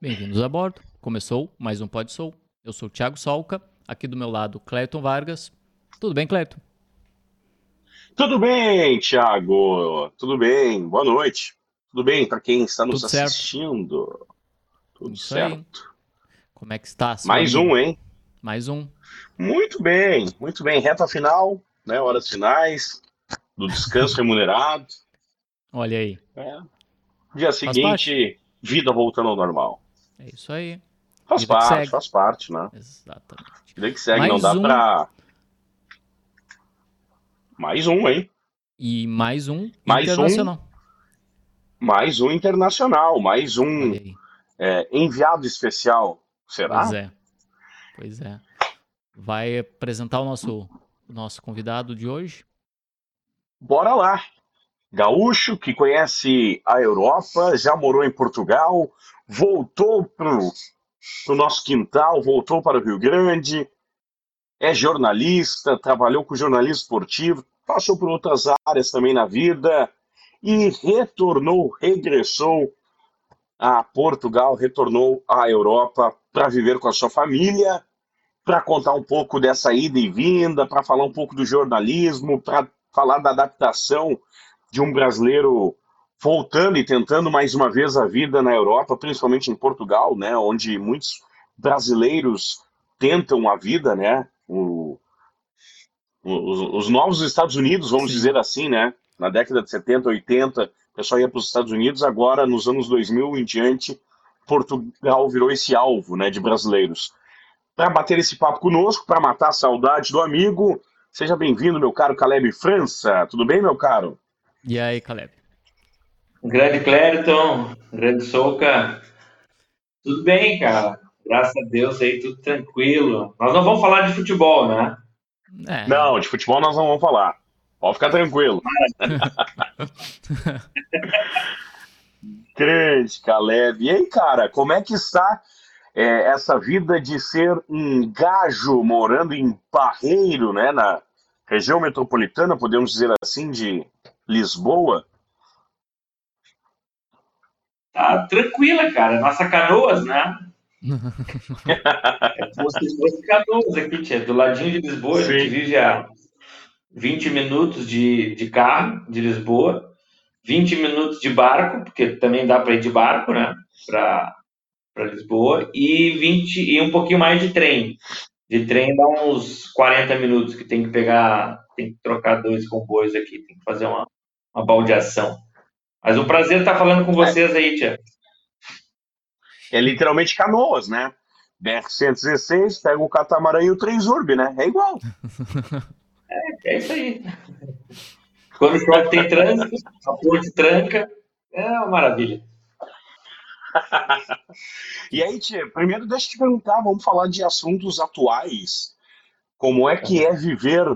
Bem-vindos a bordo. Começou mais um Pod Sou. Eu sou o Thiago Solca, aqui do meu lado, Cleiton Vargas. Tudo bem, Cleiton? Tudo bem, Thiago. Tudo bem. Boa noite. Tudo bem para quem está nos Tudo certo. assistindo? Tudo Isso aí. certo. Como é que está? Mais amigo? um, hein? Mais um. Muito bem, muito bem. Reta final, né? Horas finais do descanso remunerado. Olha aí. né? Dia Faz seguinte, vida voltando ao normal. É isso aí. Faz Vida parte, faz parte, né? Exatamente. Vida que segue, Mais não dá um. pra. Mais um, hein? E mais um Mais um. internacional. Mais um internacional, mais um é, enviado especial. Será? Pois é. Pois é. Vai apresentar o nosso, o nosso convidado de hoje? Bora lá. Gaúcho que conhece a Europa, já morou em Portugal, voltou pro, pro nosso quintal, voltou para o Rio Grande, é jornalista, trabalhou com jornalismo esportivo, passou por outras áreas também na vida e retornou, regressou a Portugal, retornou à Europa para viver com a sua família, para contar um pouco dessa ida e vinda, para falar um pouco do jornalismo, para falar da adaptação de um brasileiro voltando e tentando mais uma vez a vida na Europa, principalmente em Portugal, né, onde muitos brasileiros tentam a vida, né, o- o- os, os novos Estados Unidos, vamos Sim. dizer assim, né, na década de 70, 80, o pessoal ia para os Estados Unidos, agora nos anos 2000 em diante, Portugal virou esse alvo, né, de brasileiros. Para bater esse papo conosco, para matar a saudade do amigo, seja bem-vindo, meu caro Caleb França. Tudo bem, meu caro? E aí, Caleb? Grande Clériton, grande Souca, tudo bem, cara? Graças a Deus aí, tudo tranquilo. Nós não vamos falar de futebol, né? É, Não, de futebol nós não vamos falar. Pode ficar tranquilo. Grande, Caleb. E aí, cara, como é que está é, essa vida de ser um gajo morando em Barreiro, né, na região metropolitana, podemos dizer assim, de Lisboa? Tá tranquila, cara. Nossa Canoas, né? É como se fosse Canoas aqui, tia. Do ladinho de Lisboa, a gente Sim. vive a 20 minutos de, de carro de Lisboa, 20 minutos de barco, porque também dá para ir de barco, né? Para Lisboa, e 20 e um pouquinho mais de trem. De trem dá uns 40 minutos que tem que pegar, tem que trocar dois comboios aqui, tem que fazer uma, uma baldeação. Mas um prazer estar falando com vocês aí, tia. É literalmente canoas, né? BR-116, pega o catamarã e o Transurb, né? É igual. É isso aí. Quando chove tem trânsito, a ponte tranca, é uma maravilha. E aí, tia, primeiro deixa eu te perguntar, vamos falar de assuntos atuais. Como é que é viver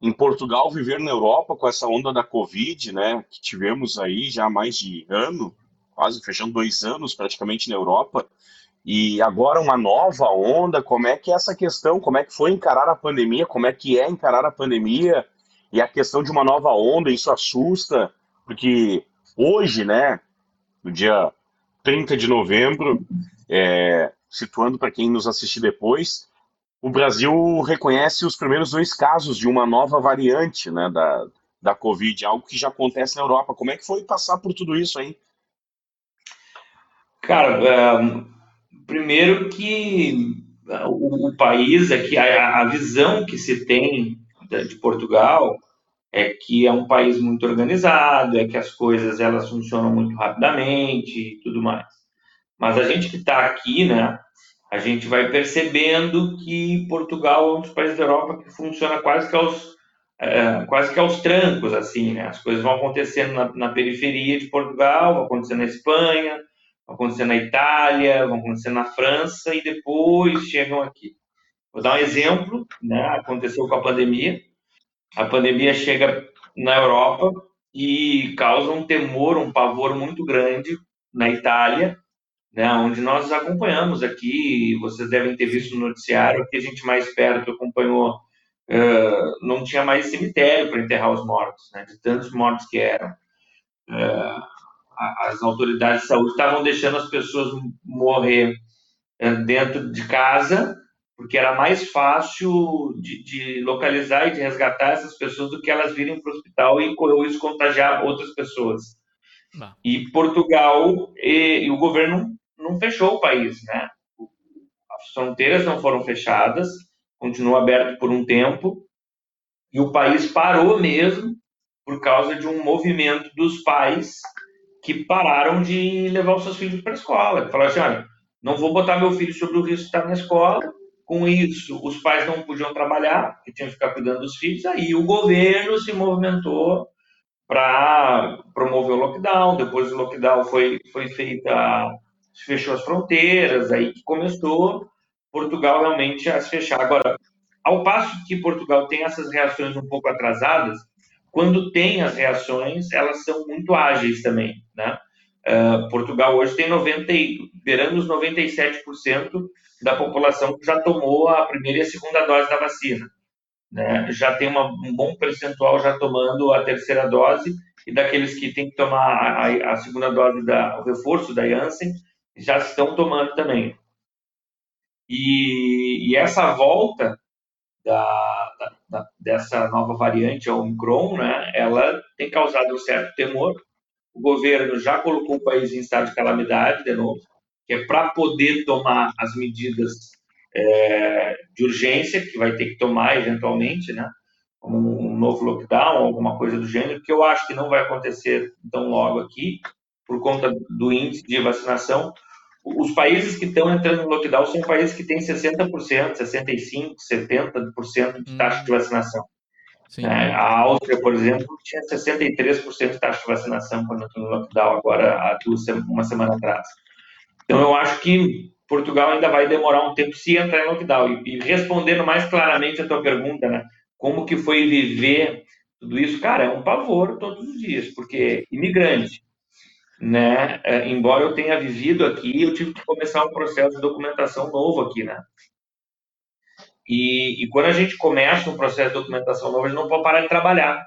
em Portugal, viver na Europa com essa onda da Covid, né? Que tivemos aí já há mais de ano, quase fechando dois anos praticamente na Europa. E agora uma nova onda, como é que é essa questão, como é que foi encarar a pandemia, como é que é encarar a pandemia e a questão de uma nova onda, isso assusta, porque hoje, né, no dia 30 de novembro, é, situando para quem nos assistir depois, o Brasil reconhece os primeiros dois casos de uma nova variante né, da, da Covid, algo que já acontece na Europa. Como é que foi passar por tudo isso aí? Cara, é, primeiro que é, o, o país aqui, a, a visão que se tem de, de Portugal é que é um país muito organizado, é que as coisas elas funcionam muito rapidamente e tudo mais. Mas a gente que está aqui, né, a gente vai percebendo que Portugal é um dos países da Europa que funciona quase que aos é, quase que aos trancos, assim, né? As coisas vão acontecendo na, na periferia de Portugal, vão acontecendo na Espanha, vão acontecendo na Itália, vão acontecendo na França e depois chegam aqui. Vou dar um exemplo, né? Aconteceu com a pandemia. A pandemia chega na Europa e causa um temor, um pavor muito grande na Itália, né? Onde nós acompanhamos aqui, vocês devem ter visto no noticiário, que a gente mais perto acompanhou, uh, não tinha mais cemitério para enterrar os mortos, né? De tantos mortos que eram. Uh, as autoridades de saúde estavam deixando as pessoas morrer é, dentro de casa, porque era mais fácil de, de, localizar e de resgatar essas pessoas do que elas virem para o hospital e correr isso contagiar outras pessoas. Não. E Portugal e, e, o governo não fechou o país, né? As fronteiras não foram fechadas, continuou aberto por um tempo, e o país parou mesmo por causa de um movimento dos pais que pararam de levar os seus filhos para a escola. Falaram assim, olha, não vou botar meu filho sobre o risco de estar na escola. Com isso, os pais não podiam trabalhar, porque tinham que ficar cuidando dos filhos. Aí o governo se movimentou para promover o lockdown. Depois do lockdown foi, foi feita, fechou as fronteiras, aí que começou Portugal realmente a se fechar. Agora, ao passo que Portugal tem essas reações um pouco atrasadas, quando tem as reações, elas são muito ágeis também, né? Uh, Portugal hoje tem 90, beirando os 97% da população que já tomou a primeira e a segunda dose da vacina. Né? Já tem uma, um bom percentual já tomando a terceira dose e daqueles que têm que tomar a, a segunda dose, da, o reforço da Janssen, já estão tomando também. E, e essa volta da, da, dessa nova variante, a Omicron, né, ela tem causado um certo temor. O governo já colocou o país em estado de calamidade, de novo, que é para poder tomar as medidas é, de urgência, que vai ter que tomar eventualmente, né, como um novo lockdown, alguma coisa do gênero, que eu acho que não vai acontecer tão logo aqui, por conta do índice de vacinação os países que estão entrando no lockdown são países que têm 60%, 65%, 70% de taxa de vacinação. É, a Áustria, por exemplo, tinha 63% de taxa de vacinação quando entrou no lockdown, agora, há uma semana atrás. Então, eu acho que Portugal ainda vai demorar um tempo se entrar em lockdown. E, e respondendo mais claramente a tua pergunta, né, como que foi viver tudo isso? Cara, é um pavor todos os dias, porque imigrante, né? É, embora eu tenha vivido aqui, eu tive que começar um processo de documentação novo aqui, né? E, e quando a gente começa um processo de documentação novo, a gente não pode parar de trabalhar.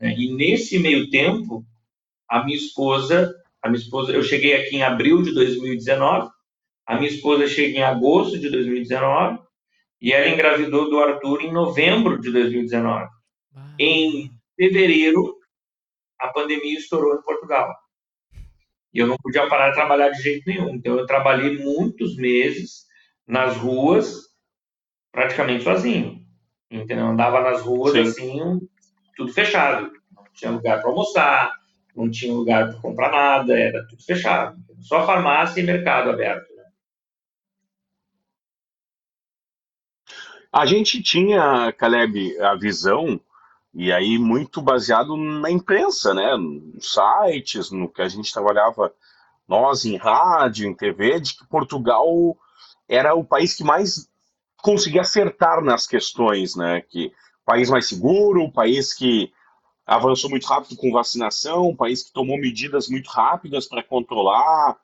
Né? E nesse meio tempo, a minha esposa, a minha esposa, eu cheguei aqui em abril de 2019, a minha esposa chega em agosto de 2019 e ela engravidou do Arthur em novembro de 2019. Ah. Em fevereiro, a pandemia estourou em Portugal. E eu não podia parar de trabalhar de jeito nenhum. Então, eu trabalhei muitos meses nas ruas, praticamente sozinho. Entendeu? Andava nas ruas, Sim. assim, tudo fechado. Não tinha lugar para almoçar, não tinha lugar para comprar nada, era tudo fechado. Só farmácia e mercado aberto. Né? A gente tinha, Caleb, a visão e aí, muito baseado na imprensa, né? Nos sites, no que a gente trabalhava, nós em rádio, em TV, de que Portugal era o país que mais conseguia acertar nas questões, né? Que país mais seguro, país que avançou muito rápido com vacinação, país que tomou medidas muito rápidas para controlar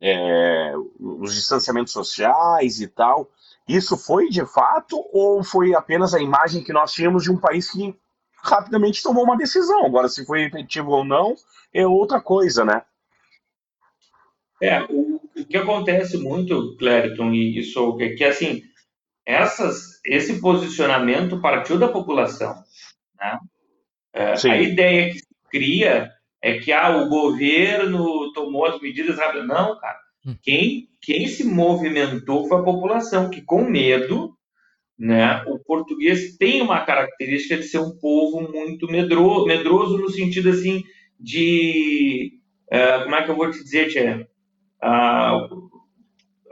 é, os distanciamentos sociais e tal. Isso foi de fato ou foi apenas a imagem que nós tínhamos de um país que rapidamente tomou uma decisão. Agora, se foi efetivo ou não, é outra coisa, né? É, o, o que acontece muito, Clériton e, e Souca, é que, assim, essas, esse posicionamento partiu da população, né? É, a ideia que se cria é que ah, o governo tomou as medidas rápidas. Não, cara. Hum. Quem, quem se movimentou foi a população, que com medo né? O português tem uma característica de ser um povo muito medroso, medroso no sentido assim de uh, como é que eu vou te dizer, Tia? Uh,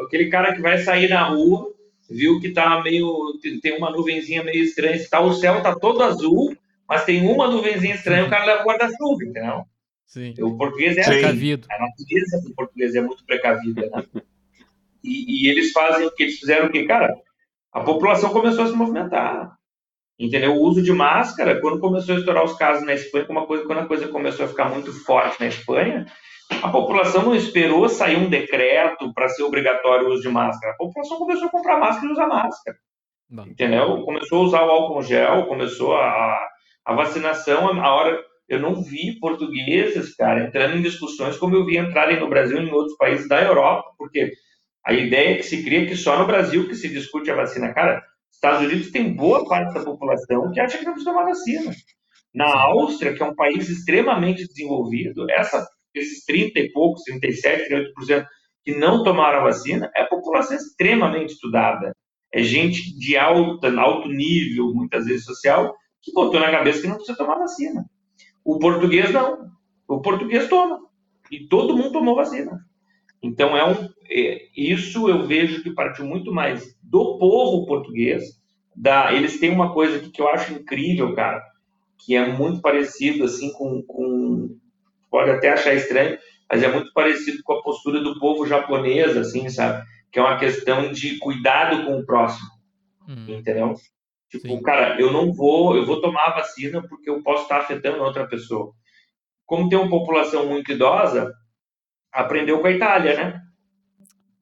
aquele cara que vai sair na rua, viu que tá meio tem uma nuvenzinha meio estranha, tá, o céu tá todo azul, mas tem uma nuvenzinha estranha, o cara leva o guarda-chuva, entendeu? Sim. O português é precavido. Assim, a natureza do português é muito precavida, né? E, e, eles fazem o que eles fizeram o que, cara? A população começou a se movimentar. Entendeu? O uso de máscara, quando começou a estourar os casos na Espanha, coisa, quando a coisa começou a ficar muito forte na Espanha, a população não esperou sair um decreto para ser obrigatório o uso de máscara. A população começou a comprar máscara e usar máscara. Entendeu? Começou a usar o álcool gel, começou a, a vacinação. A hora eu não vi portugueses, cara, entrando em discussões como eu vi entrarem no Brasil e em outros países da Europa, porque a ideia que se cria é que só no Brasil que se discute a vacina. Cara, Estados Unidos tem boa parte da população que acha que não precisa tomar vacina. Na Áustria, que é um país extremamente desenvolvido, essa, esses 30 e poucos, 37, 38% que não tomaram a vacina, é a população extremamente estudada. É gente de alta, alto nível, muitas vezes social, que botou na cabeça que não precisa tomar vacina. O português não. O português toma. E todo mundo tomou vacina. Então, é um, é, isso eu vejo que partiu muito mais do povo português. Da, eles têm uma coisa aqui que eu acho incrível, cara, que é muito parecido assim com, com pode até achar estranho, mas é muito parecido com a postura do povo japonês, assim, sabe? Que é uma questão de cuidado com o próximo, hum. entendeu? Tipo, Sim. cara, eu não vou, eu vou tomar a vacina porque eu posso estar afetando outra pessoa. Como tem uma população muito idosa, aprendeu com a Itália, né?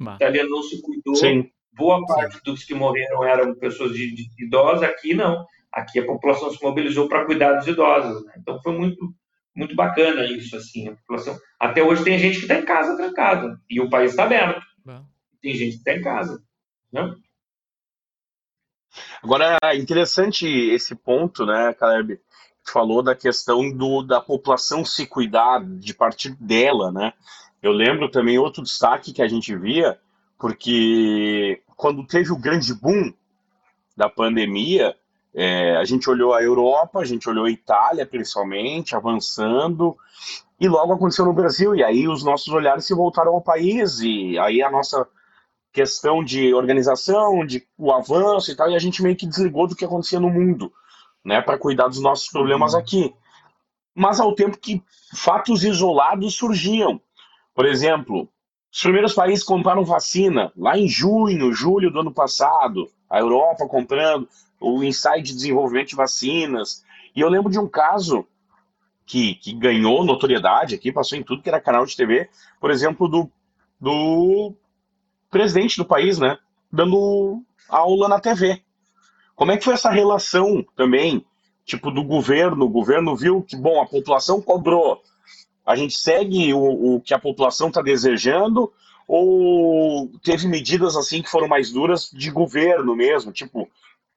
A Itália não se cuidou. Sim. Boa parte Sim. dos que morreram eram pessoas de, de idosas, aqui não. Aqui a população se mobilizou para cuidar dos idosos. Né? Então foi muito, muito bacana isso, assim. A população... Até hoje tem gente que está em casa trancada e o país está aberto. Bah. Tem gente que está em casa. Né? Agora, é interessante esse ponto, né, Caleb? Falou da questão do, da população se cuidar de partir dela, né? Eu lembro também outro destaque que a gente via, porque quando teve o grande boom da pandemia, é, a gente olhou a Europa, a gente olhou a Itália, principalmente, avançando, e logo aconteceu no Brasil, e aí os nossos olhares se voltaram ao país, e aí a nossa questão de organização, de o avanço e tal, e a gente meio que desligou do que acontecia no mundo, né, para cuidar dos nossos problemas uhum. aqui. Mas ao tempo que fatos isolados surgiam. Por exemplo, os primeiros países compraram vacina lá em junho, julho do ano passado, a Europa comprando, o ensaio de desenvolvimento de vacinas. E eu lembro de um caso que, que ganhou notoriedade aqui, passou em tudo que era canal de TV, por exemplo, do, do presidente do país, né? Dando aula na TV. Como é que foi essa relação também, tipo, do governo? O governo viu que, bom, a população cobrou. A gente segue o, o que a população está desejando ou teve medidas assim que foram mais duras de governo mesmo? Tipo,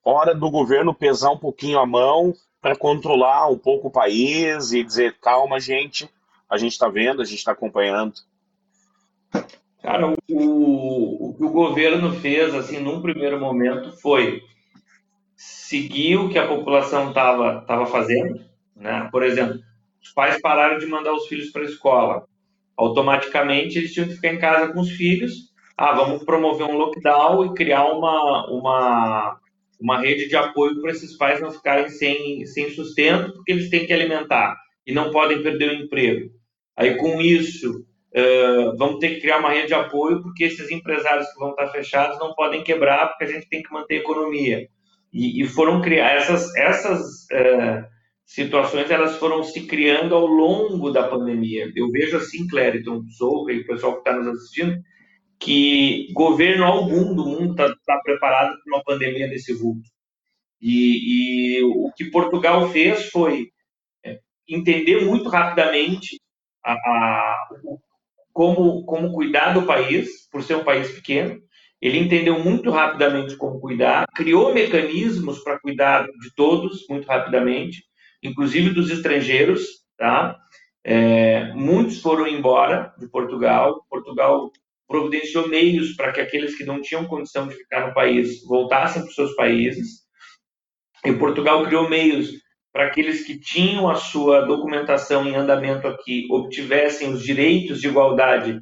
hora do governo pesar um pouquinho a mão para controlar um pouco o país e dizer, calma, gente, a gente está vendo, a gente está acompanhando. Cara, o, o que o governo fez, assim, num primeiro momento, foi seguir o que a população estava tava fazendo. Né? Por exemplo, os pais pararam de mandar os filhos para a escola. Automaticamente, eles tinham que ficar em casa com os filhos. Ah, vamos promover um lockdown e criar uma, uma, uma rede de apoio para esses pais não ficarem sem, sem sustento, porque eles têm que alimentar e não podem perder o emprego. Aí, com isso, Uh, vamos ter que criar uma rede de apoio, porque esses empresários que vão estar fechados não podem quebrar, porque a gente tem que manter a economia. E, e foram criar essas, essas uh, situações, elas foram se criando ao longo da pandemia. Eu vejo assim, Clériton, Souca e o pessoal que está nos assistindo, que governo algum do mundo está tá preparado para uma pandemia desse vulto. E, e, o que Portugal fez foi é, entender muito rapidamente a, a, como, como cuidar do país, por ser um país pequeno. Ele entendeu muito rapidamente como cuidar, criou mecanismos para cuidar de todos muito rapidamente, inclusive dos estrangeiros. Tá? É, muitos foram embora de Portugal. Portugal providenciou meios para que aqueles que não tinham condição de ficar no país voltassem para os seus países. E Portugal criou meios para aqueles que tinham a sua documentação em andamento aqui obtivessem os direitos de igualdade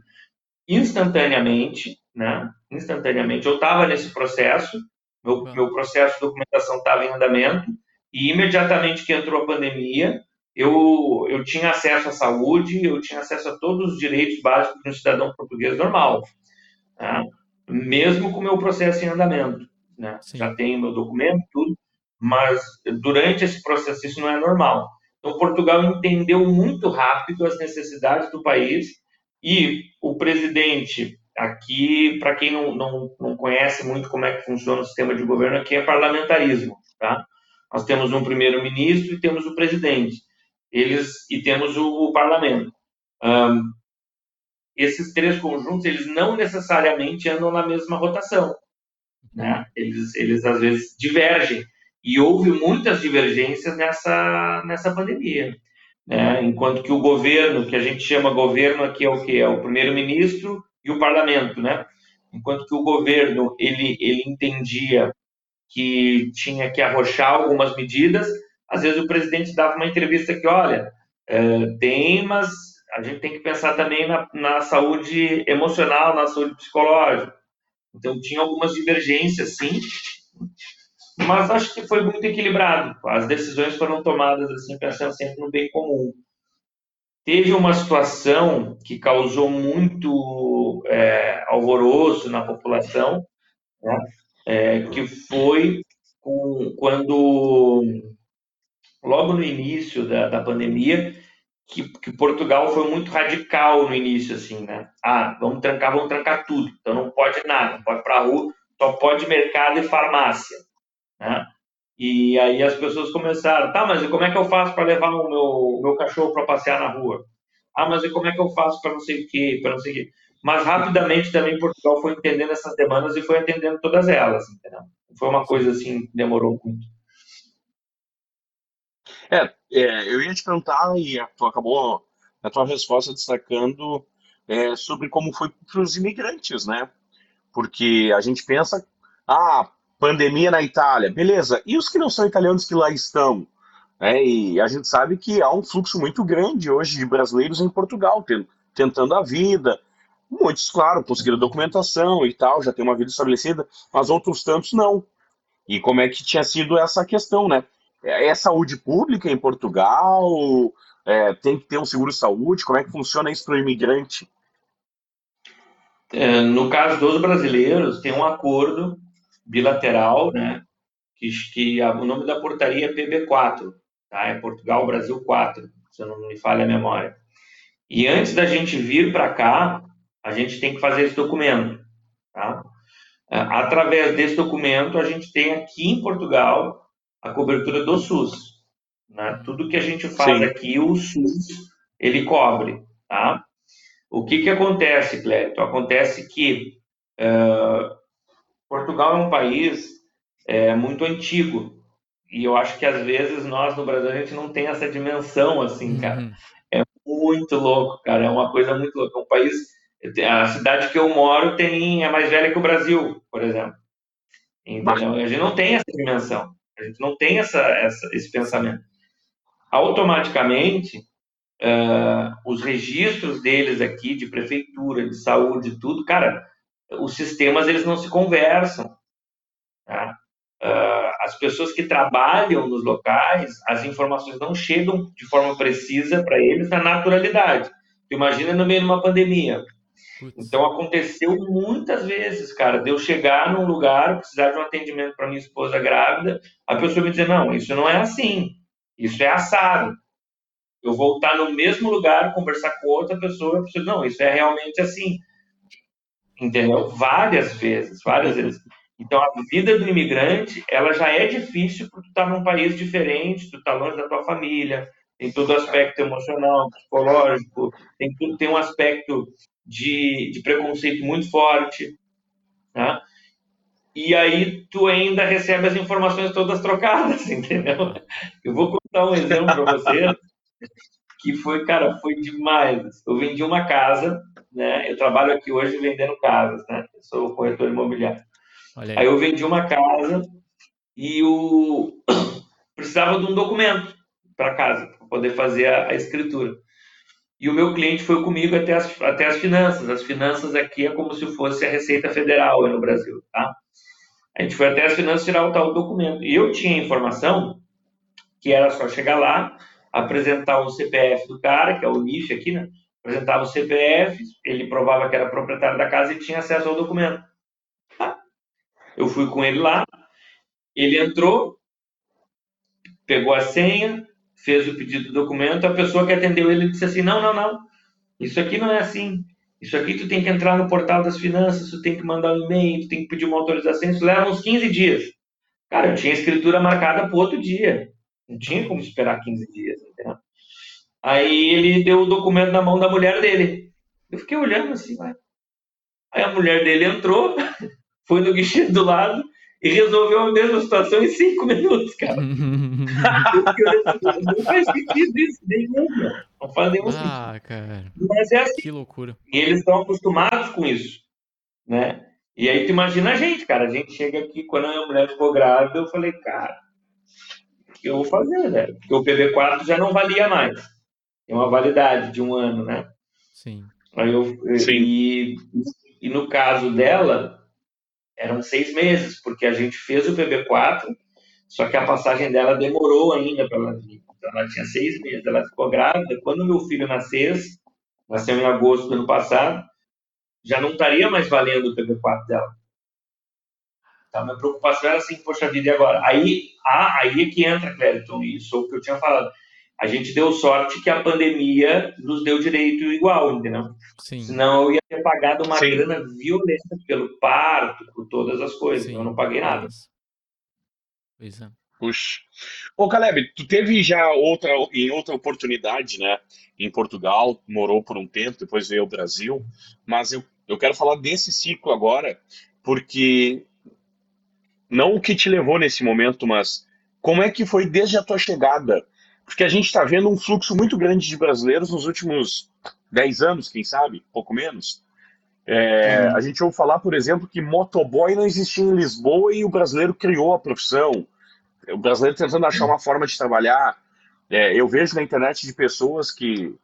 instantaneamente, né? Instantaneamente. Eu estava nesse processo, meu, meu processo de documentação estava em andamento e imediatamente que entrou a pandemia, eu, eu tinha acesso à saúde, eu tinha acesso a todos os direitos básicos de um cidadão português normal, né? mesmo com o meu processo em andamento. Né? Já tenho meu documento, tudo mas durante esse processo isso não é normal. Então, Portugal entendeu muito rápido as necessidades do país e o presidente, aqui, para quem não, não, não conhece muito como é que funciona o sistema de governo, aqui é parlamentarismo. Tá? Nós temos um primeiro-ministro e temos o presidente. eles e temos o, o parlamento. Um, esses três conjuntos, eles não necessariamente andam na mesma rotação. Né? Eles, eles, às vezes, divergem. E houve muitas divergências nessa, nessa pandemia. Né? Enquanto que o governo, que a gente chama governo aqui é o que? É o primeiro-ministro e o parlamento, né? Enquanto que o governo, ele, ele entendia que tinha que arrochar algumas medidas, às vezes o presidente dava uma entrevista que, olha, é, tem, mas a gente tem que pensar também na, na saúde emocional, na saúde psicológica. Então, tinha algumas divergências, sim, mas acho que foi muito equilibrado. As decisões foram tomadas assim, pensando sempre no bem comum. Teve uma situação que causou muito é, alvoroço na população, né? É, que foi com, quando, logo no início da, da pandemia, que, que, Portugal foi muito radical no início, assim, né? Ah, vamos trancar, vamos trancar tudo. Então não pode nada, não pode para rua, só pode mercado e farmácia, né? E aí as pessoas começaram, tá, mas e como é que eu faço para levar o meu, meu cachorro para passear na rua? Ah, mas e como é que eu faço para não sei o quê, para não sei o quê? Mas rapidamente também Portugal foi entendendo essas demandas e foi atendendo todas elas, entendeu? Foi uma coisa assim que demorou muito. É, é, eu ia te perguntar, e tu acabou a tua resposta destacando é, sobre como foi para os imigrantes, né? Porque a gente pensa, ah, pandemia na Itália, beleza, e os que não são italianos que lá estão? É, e a gente sabe que há um fluxo muito grande hoje de brasileiros em Portugal, tentando a vida. Muitos, claro, conseguiram documentação e tal, já tem uma vida estabelecida, mas outros tantos não. E como é que tinha sido essa questão, né? É, é saúde pública em Portugal? É, tem que ter um seguro-saúde? Como é que funciona isso para o imigrante? É, no caso dos brasileiros, tem um acordo bilateral, né? Que, que a, o nome da portaria é PB4, tá? É Portugal Brasil 4, se eu não me falha a memória. E antes da gente vir para cá, a gente tem que fazer esse documento, tá? É, através desse documento, a gente tem aqui em Portugal a cobertura do SUS. Né? Tudo que a gente faz Sim. aqui, o SUS, ele cobre. Tá? O que, que acontece, Clérito? Acontece que uh, Portugal é um país é, muito antigo. E eu acho que às vezes nós no Brasil a gente não tem essa dimensão assim, cara. Uhum. É muito louco, cara. É uma coisa muito louca. É um país. A cidade que eu moro tem é mais velha que o Brasil, por exemplo. Entendeu? A gente não tem essa dimensão. A gente não tem essa, essa esse pensamento. Automaticamente, uh, os registros deles aqui, de prefeitura, de saúde, tudo, cara, os sistemas eles não se conversam. Tá? Uh, as pessoas que trabalham nos locais, as informações não chegam de forma precisa para eles na naturalidade. Tu imagina no meio de uma pandemia. Então aconteceu muitas vezes, cara, de eu chegar num lugar, precisar de um atendimento para minha esposa grávida, a pessoa me dizer, não, isso não é assim, isso é assado. Eu voltar no mesmo lugar, conversar com outra pessoa, pessoa, não, isso é realmente assim. Entendeu? Várias vezes, várias vezes. Então, a vida do imigrante, ela já é difícil porque tu tá num país diferente, tu tá longe da tua família, tem todo o aspecto emocional, psicológico, tem tudo, tem um aspecto de, de preconceito muito forte, né? E aí tu ainda recebe as informações todas trocadas, entendeu? Eu vou contar um exemplo para você que foi, cara, foi demais. Eu vendi uma casa, né? Eu trabalho aqui hoje vendendo casas, né? Eu sou corretor imobiliário. Aí. aí eu vendi uma casa e o precisava de um documento para casa para poder fazer a, a escritura. E o meu cliente foi comigo até as, até as finanças. As finanças aqui é como se fosse a Receita Federal no Brasil, tá? A gente foi até as finanças tirar o tal documento. E eu tinha informação que era só chegar lá, apresentar o CPF do cara, que é o NIF aqui, né? Apresentava o CPF, ele provava que era proprietário da casa e tinha acesso ao documento. Tá? Eu fui com ele lá, ele entrou, pegou a senha, fez o pedido do documento, a pessoa que atendeu ele disse assim: não, não, não, isso aqui não é assim. Isso aqui tu tem que entrar no portal das finanças, tu tem que mandar um e-mail, tu tem que pedir uma autorização, isso leva uns 15 dias. Cara, eu tinha escritura marcada para outro dia. Não tinha como esperar 15 dias, entendeu? Aí ele deu o documento na mão da mulher dele. Eu fiquei olhando assim, vai. Aí a mulher dele entrou, foi no guichê do lado e resolveu a mesma situação em cinco minutos, cara. não faz sentido isso, nenhum, não faz nenhum ah, sentido. Ah, cara. Mas é assim. Que loucura. E eles estão acostumados com isso, né? E aí tu imagina a gente, cara. A gente chega aqui, quando a minha mulher ficou grávida, eu falei, cara, o que eu vou fazer, velho? Porque o PB4 já não valia mais. Tem uma validade de um ano, né? Sim. Aí eu, Sim. E, e no caso dela, eram seis meses, porque a gente fez o PB4, só que a passagem dela demorou ainda para ela vir. Então, ela tinha seis meses, ela ficou grávida. Quando meu filho nascesse, nasceu em agosto do ano passado, já não estaria mais valendo o PB4 dela. Então, minha preocupação era assim, poxa vida, e agora? Aí, ah, aí é que entra, Clériton, isso o que eu tinha falado. A gente deu sorte que a pandemia nos deu direito igual, entendeu? Sim. Senão eu ia ter pagado uma Sim. grana violenta pelo parto, por todas as coisas. Sim. Eu não paguei nada. Pois é. Puxa. Ô, Caleb, tu teve já outra, em outra oportunidade, né? Em Portugal, morou por um tempo, depois veio ao Brasil. Mas eu, eu quero falar desse ciclo agora, porque não o que te levou nesse momento, mas como é que foi desde a tua chegada? Porque a gente está vendo um fluxo muito grande de brasileiros nos últimos 10 anos, quem sabe, pouco menos. É, A gente ouve falar, por exemplo, que motoboy não existia em Lisboa e o brasileiro criou a profissão o brasileiro tentando achar uma forma de trabalhar. É, eu vejo na internet de pessoas que,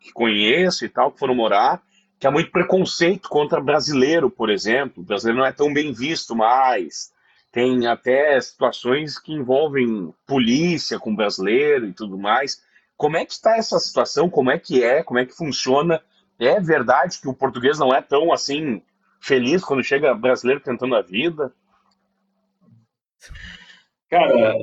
que conheço e tal, que foram morar, que há muito preconceito contra brasileiro, por exemplo. O brasileiro não é tão bem visto mais. Tem até situações que envolvem polícia com brasileiro e tudo mais. Como é que está essa situação? Como é que é? Como é que funciona? É verdade que o português não é tão assim feliz quando chega brasileiro tentando a vida? Cara,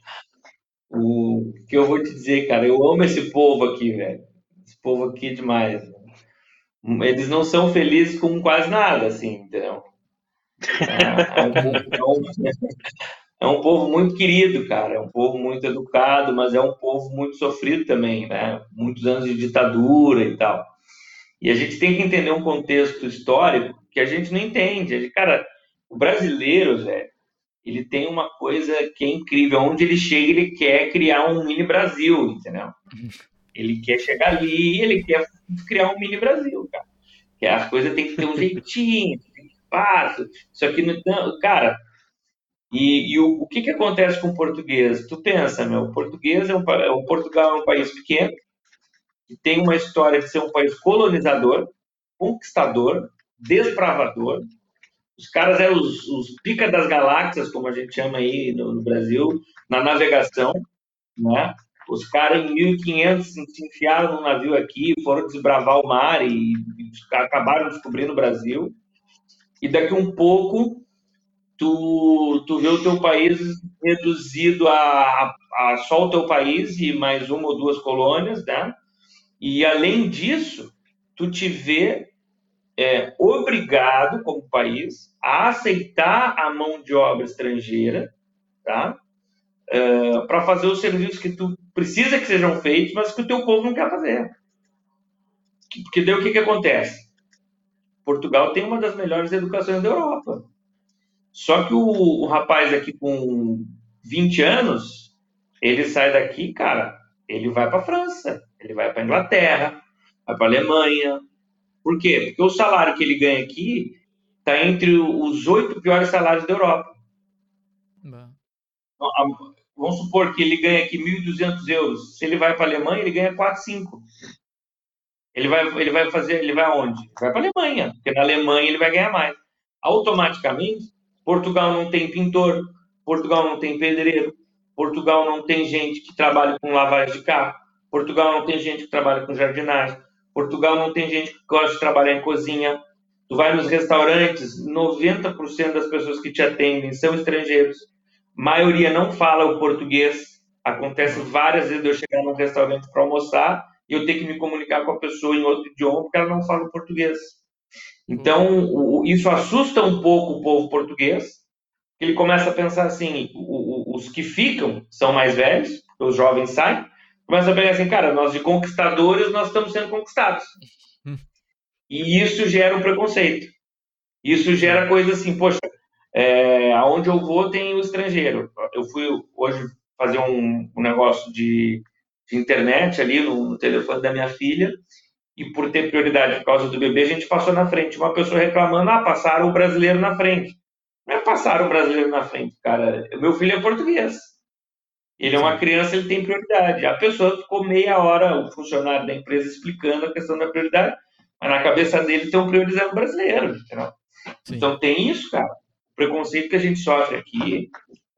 o que eu vou te dizer, cara, eu amo esse povo aqui, velho. Esse povo aqui é demais. Eles não são felizes com quase nada, assim, entendeu? É, é, um povo, é, um, povo muito querido, cara. É um povo muito educado, mas é um povo muito sofrido também, né? Muitos anos de ditadura e tal. E a gente tem que entender um contexto histórico que a gente não entende. Cara, o brasileiro, velho, ele tem uma coisa que é incrível. Onde ele chega, ele quer criar um mini Brasil, entendeu? Ele quer chegar ali, ele quer criar um mini Brasil, cara. Que as coisas têm que ter um jeitinho, tem fácil. Isso aqui não cara. E, e o, o, que que acontece com o português? Tu pensa, meu, o português é um, o Portugal é um país pequeno que tem uma história de ser um país colonizador, conquistador, desbravador, os caras eram os, os pica das galáxias, como a gente chama aí no, no Brasil, na navegação, né? Os caras em 1500 se enfiaram num navio aqui, foram desbravar o mar e, e acabaram descobrindo o Brasil. E daqui um pouco tu, tu vê o teu país reduzido a, a, só o teu país e mais uma ou duas colônias, né? E além disso, tu te vê é, obrigado, como país, a aceitar a mão de obra estrangeira, tá? É, para fazer os serviços que tu precisa que sejam feitos, mas que o teu povo não quer fazer. Porque daí o que, que acontece? Portugal tem uma das melhores educações da Europa. Só que o, o rapaz aqui com 20 anos, ele sai daqui, cara, ele vai para França, ele vai para Inglaterra, vai para Alemanha, por quê? Porque o salário que ele ganha aqui está entre os oito piores salários da Europa. Vamos supor que ele ganha aqui 1.200 euros. Se ele vai para a Alemanha, ele ganha 4, 5. Ele vai, ele vai fazer, ele vai aonde? Vai para a Alemanha, porque na Alemanha ele vai ganhar mais. Automaticamente, Portugal não tem pintor, Portugal não tem pedreiro, Portugal não tem gente que trabalha com lavagem de carro, Portugal não tem gente que trabalha com jardinagem, Portugal não tem gente que gosta de trabalhar em cozinha. Tu vai nos restaurantes, 90% das pessoas que te atendem são estrangeiros. A maioria não fala o português. Acontece várias vezes eu chegar num restaurante para almoçar e eu ter que me comunicar com a pessoa em outro idioma porque ela não fala português. Então, isso assusta um pouco o povo português. Ele começa a pensar assim: os que ficam são mais velhos, os jovens saem, começa a pegar assim, cara, nós de conquistadores, nós estamos sendo conquistados. Hum. E isso gera um preconceito. Isso gera coisa assim, poxa, é, aonde eu vou tem o estrangeiro. Eu fui hoje fazer um, um negócio de, de, internet ali no, no, telefone da minha filha e por ter prioridade por causa do bebê, a gente passou na frente. Uma pessoa reclamando, ah, passaram o brasileiro na frente. Não é passar o brasileiro na frente, cara. Meu filho é português. Ele é uma criança, ele tem prioridade. A pessoa ficou meia hora, o funcionário da empresa, explicando a questão da prioridade, mas na cabeça dele estão priorizando o brasileiro. Então tem isso, cara. O preconceito que a gente sofre aqui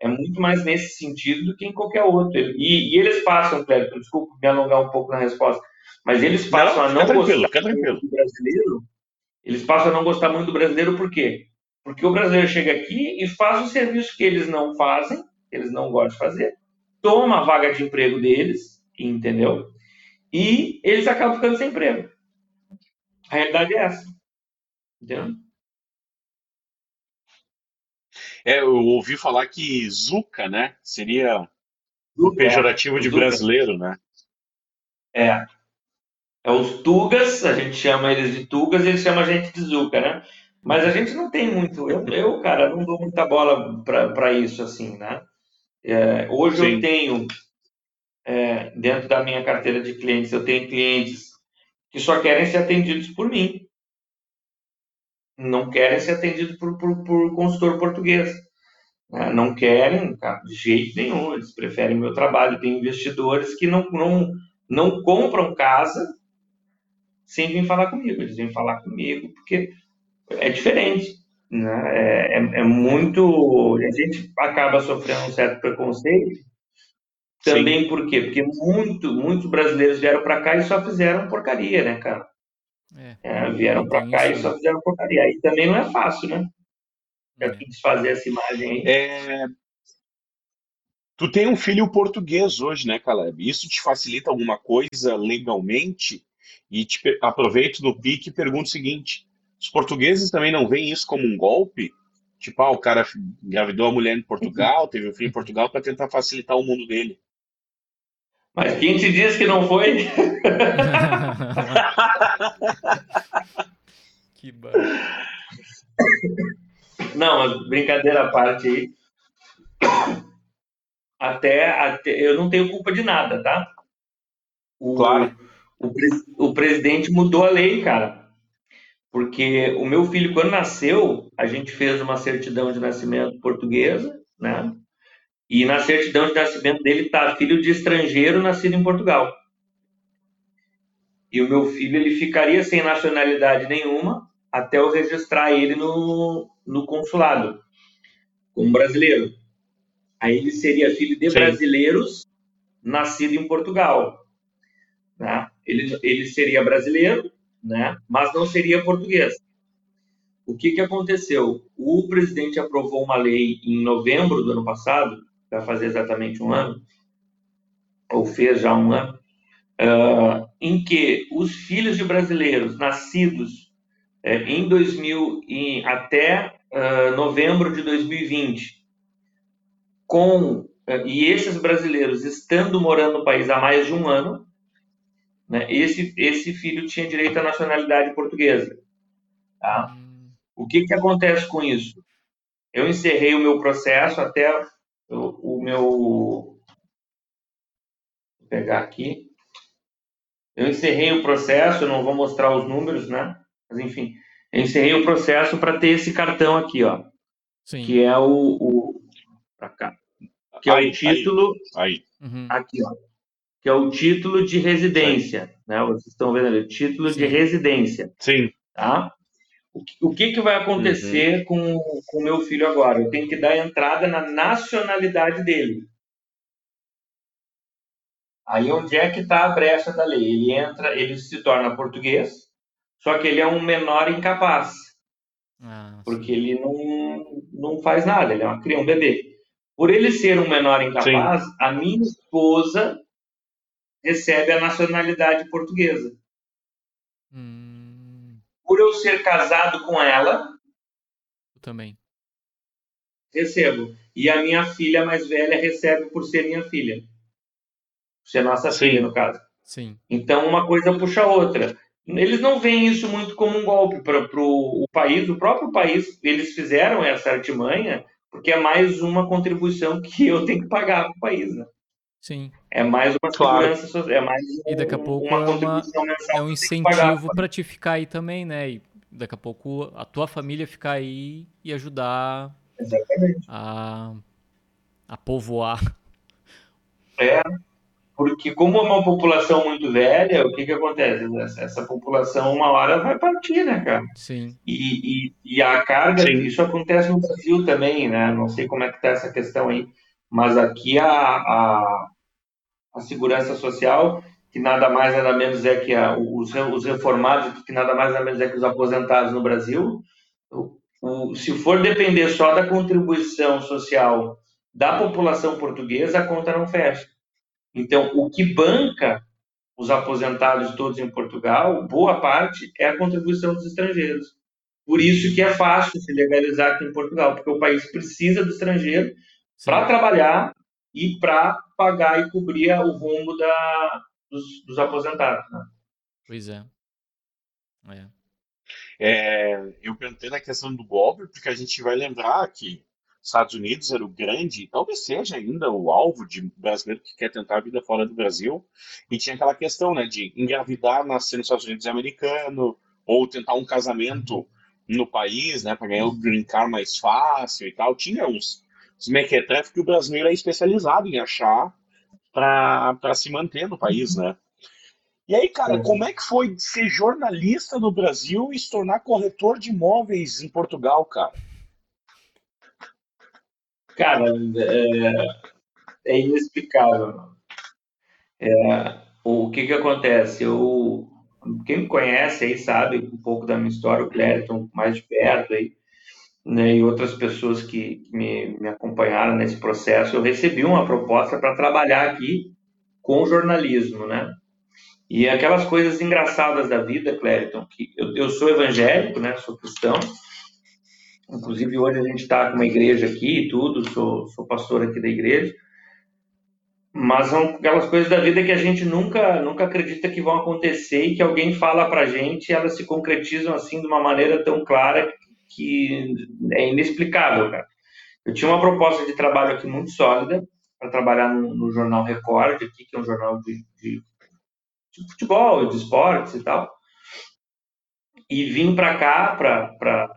é muito mais nesse sentido do que em qualquer outro. E, e eles passam, Cléber, desculpa me alongar um pouco na resposta, mas eles passam não, a não gostar do brasileiro. Eles passam a não gostar muito do brasileiro por quê? Porque o brasileiro chega aqui e faz o serviço que eles não fazem, eles não gostam de fazer, toma a vaga de emprego deles, entendeu? E eles acabam ficando sem emprego. A realidade é essa. Entendeu? É, eu ouvi falar que Zuca, né? Seria o pejorativo é, de brasileiro, né? É. É os Tugas, a gente chama eles de Tugas, eles chamam a gente de Zuca, né? Mas a gente não tem muito. Eu, eu cara, não dou muita bola para isso, assim, né? É, hoje Sim. eu tenho, é, dentro da minha carteira de clientes, eu tenho clientes que só querem ser atendidos por mim. Não querem ser atendidos por, por, por consultor português. Né? Não querem, cara, de jeito nenhum. Eles preferem meu trabalho. Tem investidores que não, não, não compram casa sem vir falar comigo. Eles vêm falar comigo porque é diferente. Né? É, é, é, muito. A gente acaba sofrendo um certo preconceito. Também Sim. por quê? Porque muito, muitos brasileiros vieram para cá e só fizeram porcaria, né, cara? É, é, vieram para cá isso, e só fizeram porcaria. Aí também não é fácil, né? É. Desfazer essa imagem aí. É... Tu tem um filho português hoje, né, Caleb? Isso te facilita alguma coisa legalmente? E te aproveito no pique e pergunto o seguinte: os portugueses também não veem isso como um golpe? Tipo, ah, o cara engravidou a mulher em Portugal, teve um filho em Portugal para tentar facilitar o mundo dele. Mas quem te disse que não foi? que bar... Não, mas brincadeira à parte aí. Até, até, eu não tenho culpa de nada, tá? O, claro. O, o presidente mudou a lei, cara. Porque o meu filho, quando nasceu, a gente fez uma certidão de nascimento portuguesa, né? E na certidão de nascimento dele está filho de estrangeiro nascido em Portugal. E o meu filho ele ficaria sem nacionalidade nenhuma até eu registrar ele no, no consulado como brasileiro. Aí ele seria filho de Sim. brasileiros nascido em Portugal. Né? Ele, ele seria brasileiro, né? mas não seria português. O que, que aconteceu? O presidente aprovou uma lei em novembro do ano passado, vai fazer exatamente um ano, ou fez já um ano, uh, em que os filhos de brasileiros nascidos uh, em 2000 em, até uh, novembro de 2020, com e esses brasileiros estando morando no país há mais de um ano, né, esse, esse filho tinha direito à nacionalidade portuguesa. Tá? O que, que acontece com isso? Eu encerrei o meu processo até o, o meu. Vou pegar aqui. Eu encerrei o processo, não vou mostrar os números, né? Mas enfim, eu encerrei o processo para ter esse cartão aqui, ó. Sim. Que é o. o para cá. Que é aí, o título. Aí. aí. Uhum. Aqui, ó que é o título de residência, né? Vocês estão vendo ali, o título Sim. de residência. Sim. Tá? O que, que vai acontecer uhum. com o meu filho agora? Eu tenho que dar entrada na nacionalidade dele. Aí onde é que está a brecha da lei? Ele entra, ele se torna português, só que ele é um menor incapaz. Ah, porque ele não, não faz nada, ele é uma criança, um bebê. Por ele ser um menor incapaz, sim. a minha esposa recebe a nacionalidade portuguesa. Hum... Por eu ser casado com ela, eu também recebo. E a minha filha mais velha recebe por ser minha filha. ser nossa Sim. filha, no caso. Sim. Então, uma coisa puxa a outra. Eles não veem isso muito como um golpe para o país, o próprio país. Eles fizeram essa artimanha porque é mais uma contribuição que eu tenho que pagar para o país. Né? Sim. É mais uma Claro. segurança social, é mais E daqui a pouco uma é uma-. É um incentivo para te ficar aí também, né? E daqui a pouco a tua família ficar aí e ajudar Exatamente. a, a povoar. Porque como é uma população muito velha, o que que acontece? Essa, essa população uma hora vai partir, né, cara? Sim. E, e, e a carga, Sim. isso acontece no Brasil também, né? Não sei como é que tá essa questão aí, mas aqui a, a, a segurança social, que nada mais nada menos é que a, os, os reformados, que nada mais nada menos é que os aposentados no Brasil, o, o- se for depender só da contribuição social da população portuguesa, a conta não fecha. Então, o que banca os aposentados todos em Portugal, boa parte é a contribuição dos estrangeiros. Por isso que é fácil se legalizar aqui em Portugal, porque o país precisa do estrangeiro para trabalhar e para pagar e cobrir o rombo da, dos, dos aposentados. Né? Pois é. É. É, eu perguntei na questão do golpe, porque a gente vai lembrar que os Estados Unidos era o grande, talvez seja ainda o alvo de brasileiro que quer tentar a vida fora do Brasil, e tinha aquela questão, né, de engravidar, nascer nos Estados Unidos é americano, ou tentar um casamento no país, né, para ganhar o green card mais fácil e tal. Tinha uns, uns mequetrefes que o brasileiro é especializado em achar para se manter no país, né? E aí, cara, Uhum. como é que foi ser jornalista no Brasil e se tornar corretor de imóveis em Portugal, cara? Cara, é, é inexplicável. É, o que que acontece? Eu, quem me conhece aí sabe um pouco da minha história, o Clériton mais de perto aí, né, e outras pessoas que, me, me acompanharam nesse processo, eu recebi uma proposta para trabalhar aqui com jornalismo, né? E aquelas coisas engraçadas da vida, Clériton, que eu, eu sou evangélico, né? Sou cristão, Inclusive, hoje a gente está com uma igreja aqui e tudo, sou, sou pastor aqui da igreja. Mas são aquelas coisas da vida que a gente nunca, nunca acredita que vão acontecer e que alguém fala pra gente elas se concretizam assim de uma maneira tão clara que é inexplicável, cara. Eu tinha uma proposta de trabalho aqui muito sólida para trabalhar no, no jornal Record, aqui, que é um jornal de, de, de futebol, de esportes e tal. E vim para cá para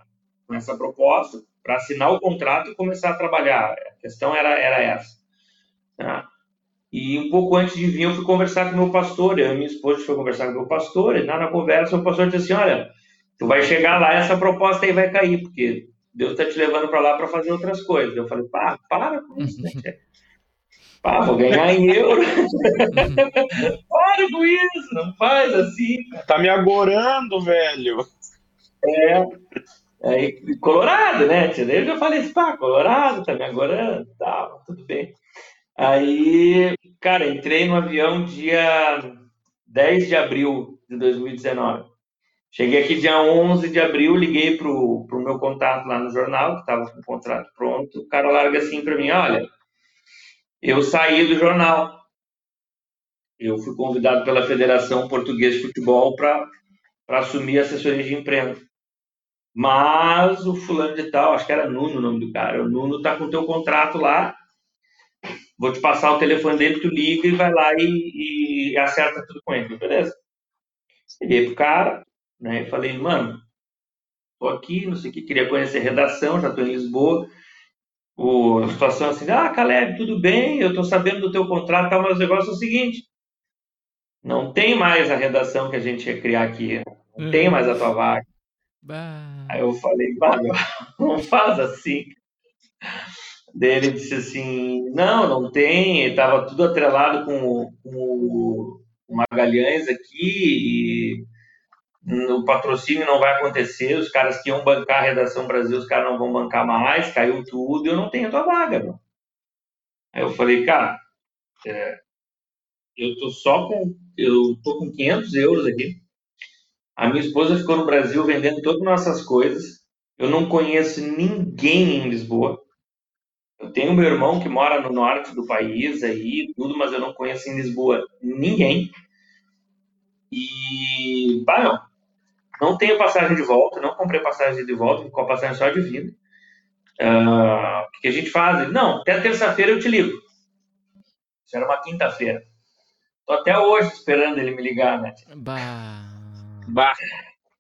com essa proposta para assinar o contrato e começar a trabalhar. A questão era, era essa. Tá? E um pouco antes de vir, eu fui conversar com meu pastor. Eu e minha esposa foi conversar com meu pastor. E na conversa, o pastor disse assim: Olha, tu vai chegar lá, essa proposta aí vai cair, porque Deus está te levando para lá para fazer outras coisas. Eu falei: Pá, para com isso, né? Pá, vou ganhar em euro. para com isso, não faz assim. Tá me agorando, velho. É. Aí, Colorado, né? eu já falei assim, pá, Colorado, tá me agorando, tá, tudo bem. Aí, cara, entrei no avião dia 10 de abril de 2019. Cheguei aqui dia 11 de abril, liguei pro, meu contato lá no jornal, que tava com o contrato pronto. O cara larga assim para mim, olha, eu saí do jornal. Eu fui convidado pela Federação Portuguesa de Futebol para assumir a assessoria de imprensa. Mas o fulano de tal, acho que era Nuno o nome do cara, o Nuno tá com o teu contrato lá, vou te passar o telefone dele, tu liga e vai lá e, e acerta tudo com ele, beleza? Liguei pro cara, né, e falei, mano, tô aqui, não sei o que, queria conhecer a redação, já tô em Lisboa, o, a situação assim, ah, Caleb, tudo bem, eu tô sabendo do teu contrato, tá, mas o negócio é o seguinte, não tem mais a redação que a gente ia criar aqui, não tem mais a tua vaga. Bah. Aí eu falei, não faz assim. Daí ele disse assim, não, não tem, estava tudo atrelado com, o- com o Magalhães aqui e o patrocínio não vai acontecer, os caras que iam bancar a Redação Brasil, os caras não vão bancar mais, caiu tudo, eu não tenho a tua vaga, meu. Aí eu falei, cara, é, eu tô só com, eu tô com 500 euros aqui, a minha esposa ficou no Brasil vendendo todas as nossas coisas. Eu não conheço ninguém em Lisboa. Eu tenho meu irmão que mora no norte do país aí, tudo, mas eu não conheço em Lisboa ninguém. E, bah, não, tenho passagem de volta, não comprei passagem de volta, com a passagem só de vida. Uh, o que a gente faz? Não, até terça-feira eu te ligo. Isso era uma quinta-feira. Tô até hoje esperando ele me ligar, né? Bah. Bah.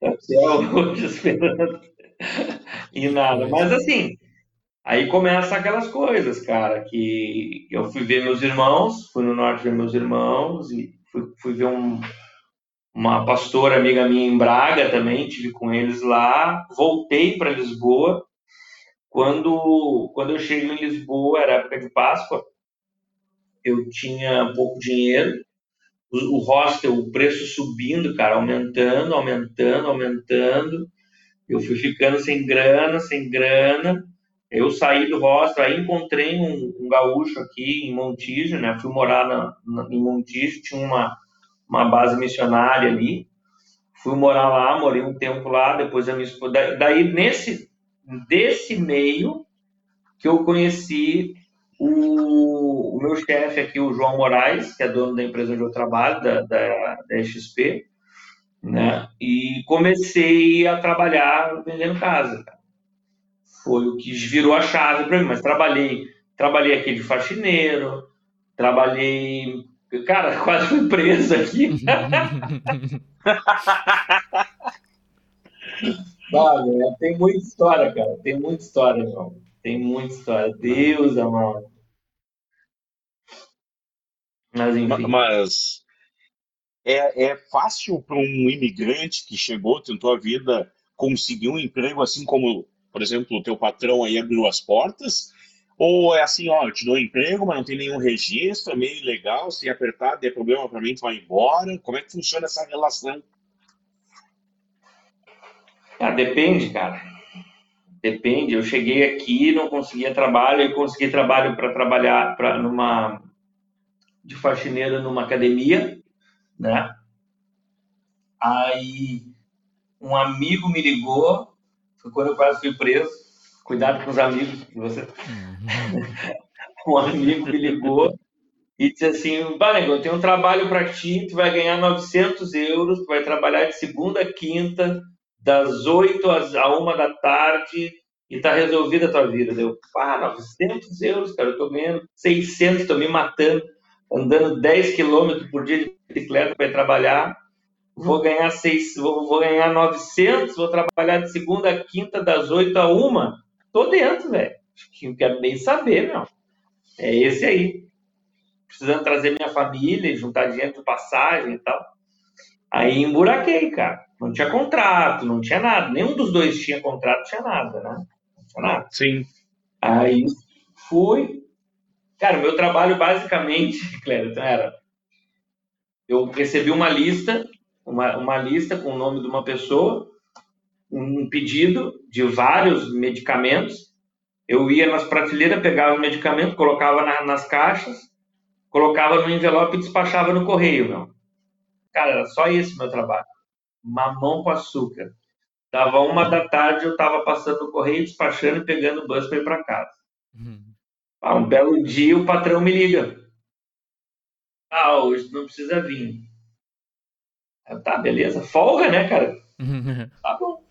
Até hoje esperando. e nada. Mas assim, aí começa aquelas coisas, cara, que eu fui ver meus irmãos, fui no norte ver meus irmãos e fui, fui ver um, uma pastora amiga minha em Braga também, tive com eles lá, voltei para Lisboa. Quando, quando eu cheguei em Lisboa, era época de Páscoa, eu tinha pouco dinheiro, o, o hostel, o preço subindo, cara, aumentando, aumentando, aumentando. Eu fui ficando sem grana, sem grana. Eu saí do hostel, aí encontrei um, um gaúcho aqui em Montijo, né? Fui morar na, na, em Montijo, tinha uma, uma base missionária ali. Fui morar lá, morei um tempo lá, depois a minha esposa. Daí, nesse, desse meio, que eu conheci o, o meu chefe aqui, o João Moraes, que é dono da empresa onde eu trabalho, da, da, da XP, né? E comecei a trabalhar vendendo casa. Foi o que virou a chave para mim. Mas trabalhei, trabalhei aqui de faxineiro, trabalhei Cara, quase fui preso aqui. Vale, tem muita história, cara. Tem muita história, irmão. Tem muita história. Deus amado. Mas, enfim. Mas é, é fácil para um imigrante que chegou, tentou a vida, conseguir um emprego assim como, por exemplo, o teu patrão aí abriu as portas? Ou é assim, ó, eu te dou emprego, mas não tem nenhum registro, é meio ilegal, se apertar, der problema para mim, tu vai embora. Como é que funciona essa relação? Ah, depende, cara. Depende. Eu cheguei aqui, não conseguia trabalho, e consegui trabalho para trabalhar numa de faxineira numa academia, né? Aí um amigo me ligou, foi quando eu quase fui preso cuidado com os amigos que você. Um amigo me ligou e disse assim: Banego, eu tenho um trabalho para ti, tu vai ganhar 900 euros, tu vai trabalhar de segunda a quinta, das 8 às a 1 da tarde, e tá resolvida a tua vida. Deu, pá, 900 euros, cara, eu tô ganhando 600, tô me matando, andando 10 quilômetros por dia de bicicleta para trabalhar vou ganhar seis, vou, vou, ganhar 900, vou trabalhar de segunda a quinta, das 8 a 1. Tô dentro, velho. Quero bem saber, meu. É esse aí. Precisando trazer minha família, juntar dinheiro de passagem e tal. Aí emburaquei, cara. Não tinha contrato, não tinha nada. Nenhum dos dois tinha contrato, tinha nada, né? Não tinha nada. Sim. Aí fui. Cara, meu trabalho basicamente, Cléber, era. Eu recebi uma lista, uma, uma lista com o nome de uma pessoa, um pedido de vários medicamentos. Eu ia nas prateleiras, pegava o medicamento, colocava na, nas caixas, colocava no envelope e despachava no correio, meu. Cara, era só esse meu trabalho. Mamão com açúcar. Dava uma da tarde, eu estava passando no correio, despachando e pegando o bus para ir para casa. Uhum. Ah, um belo dia o patrão me liga. Ah, hoje não precisa vir. Eu, tá, beleza. Folga, né, cara? tá bom.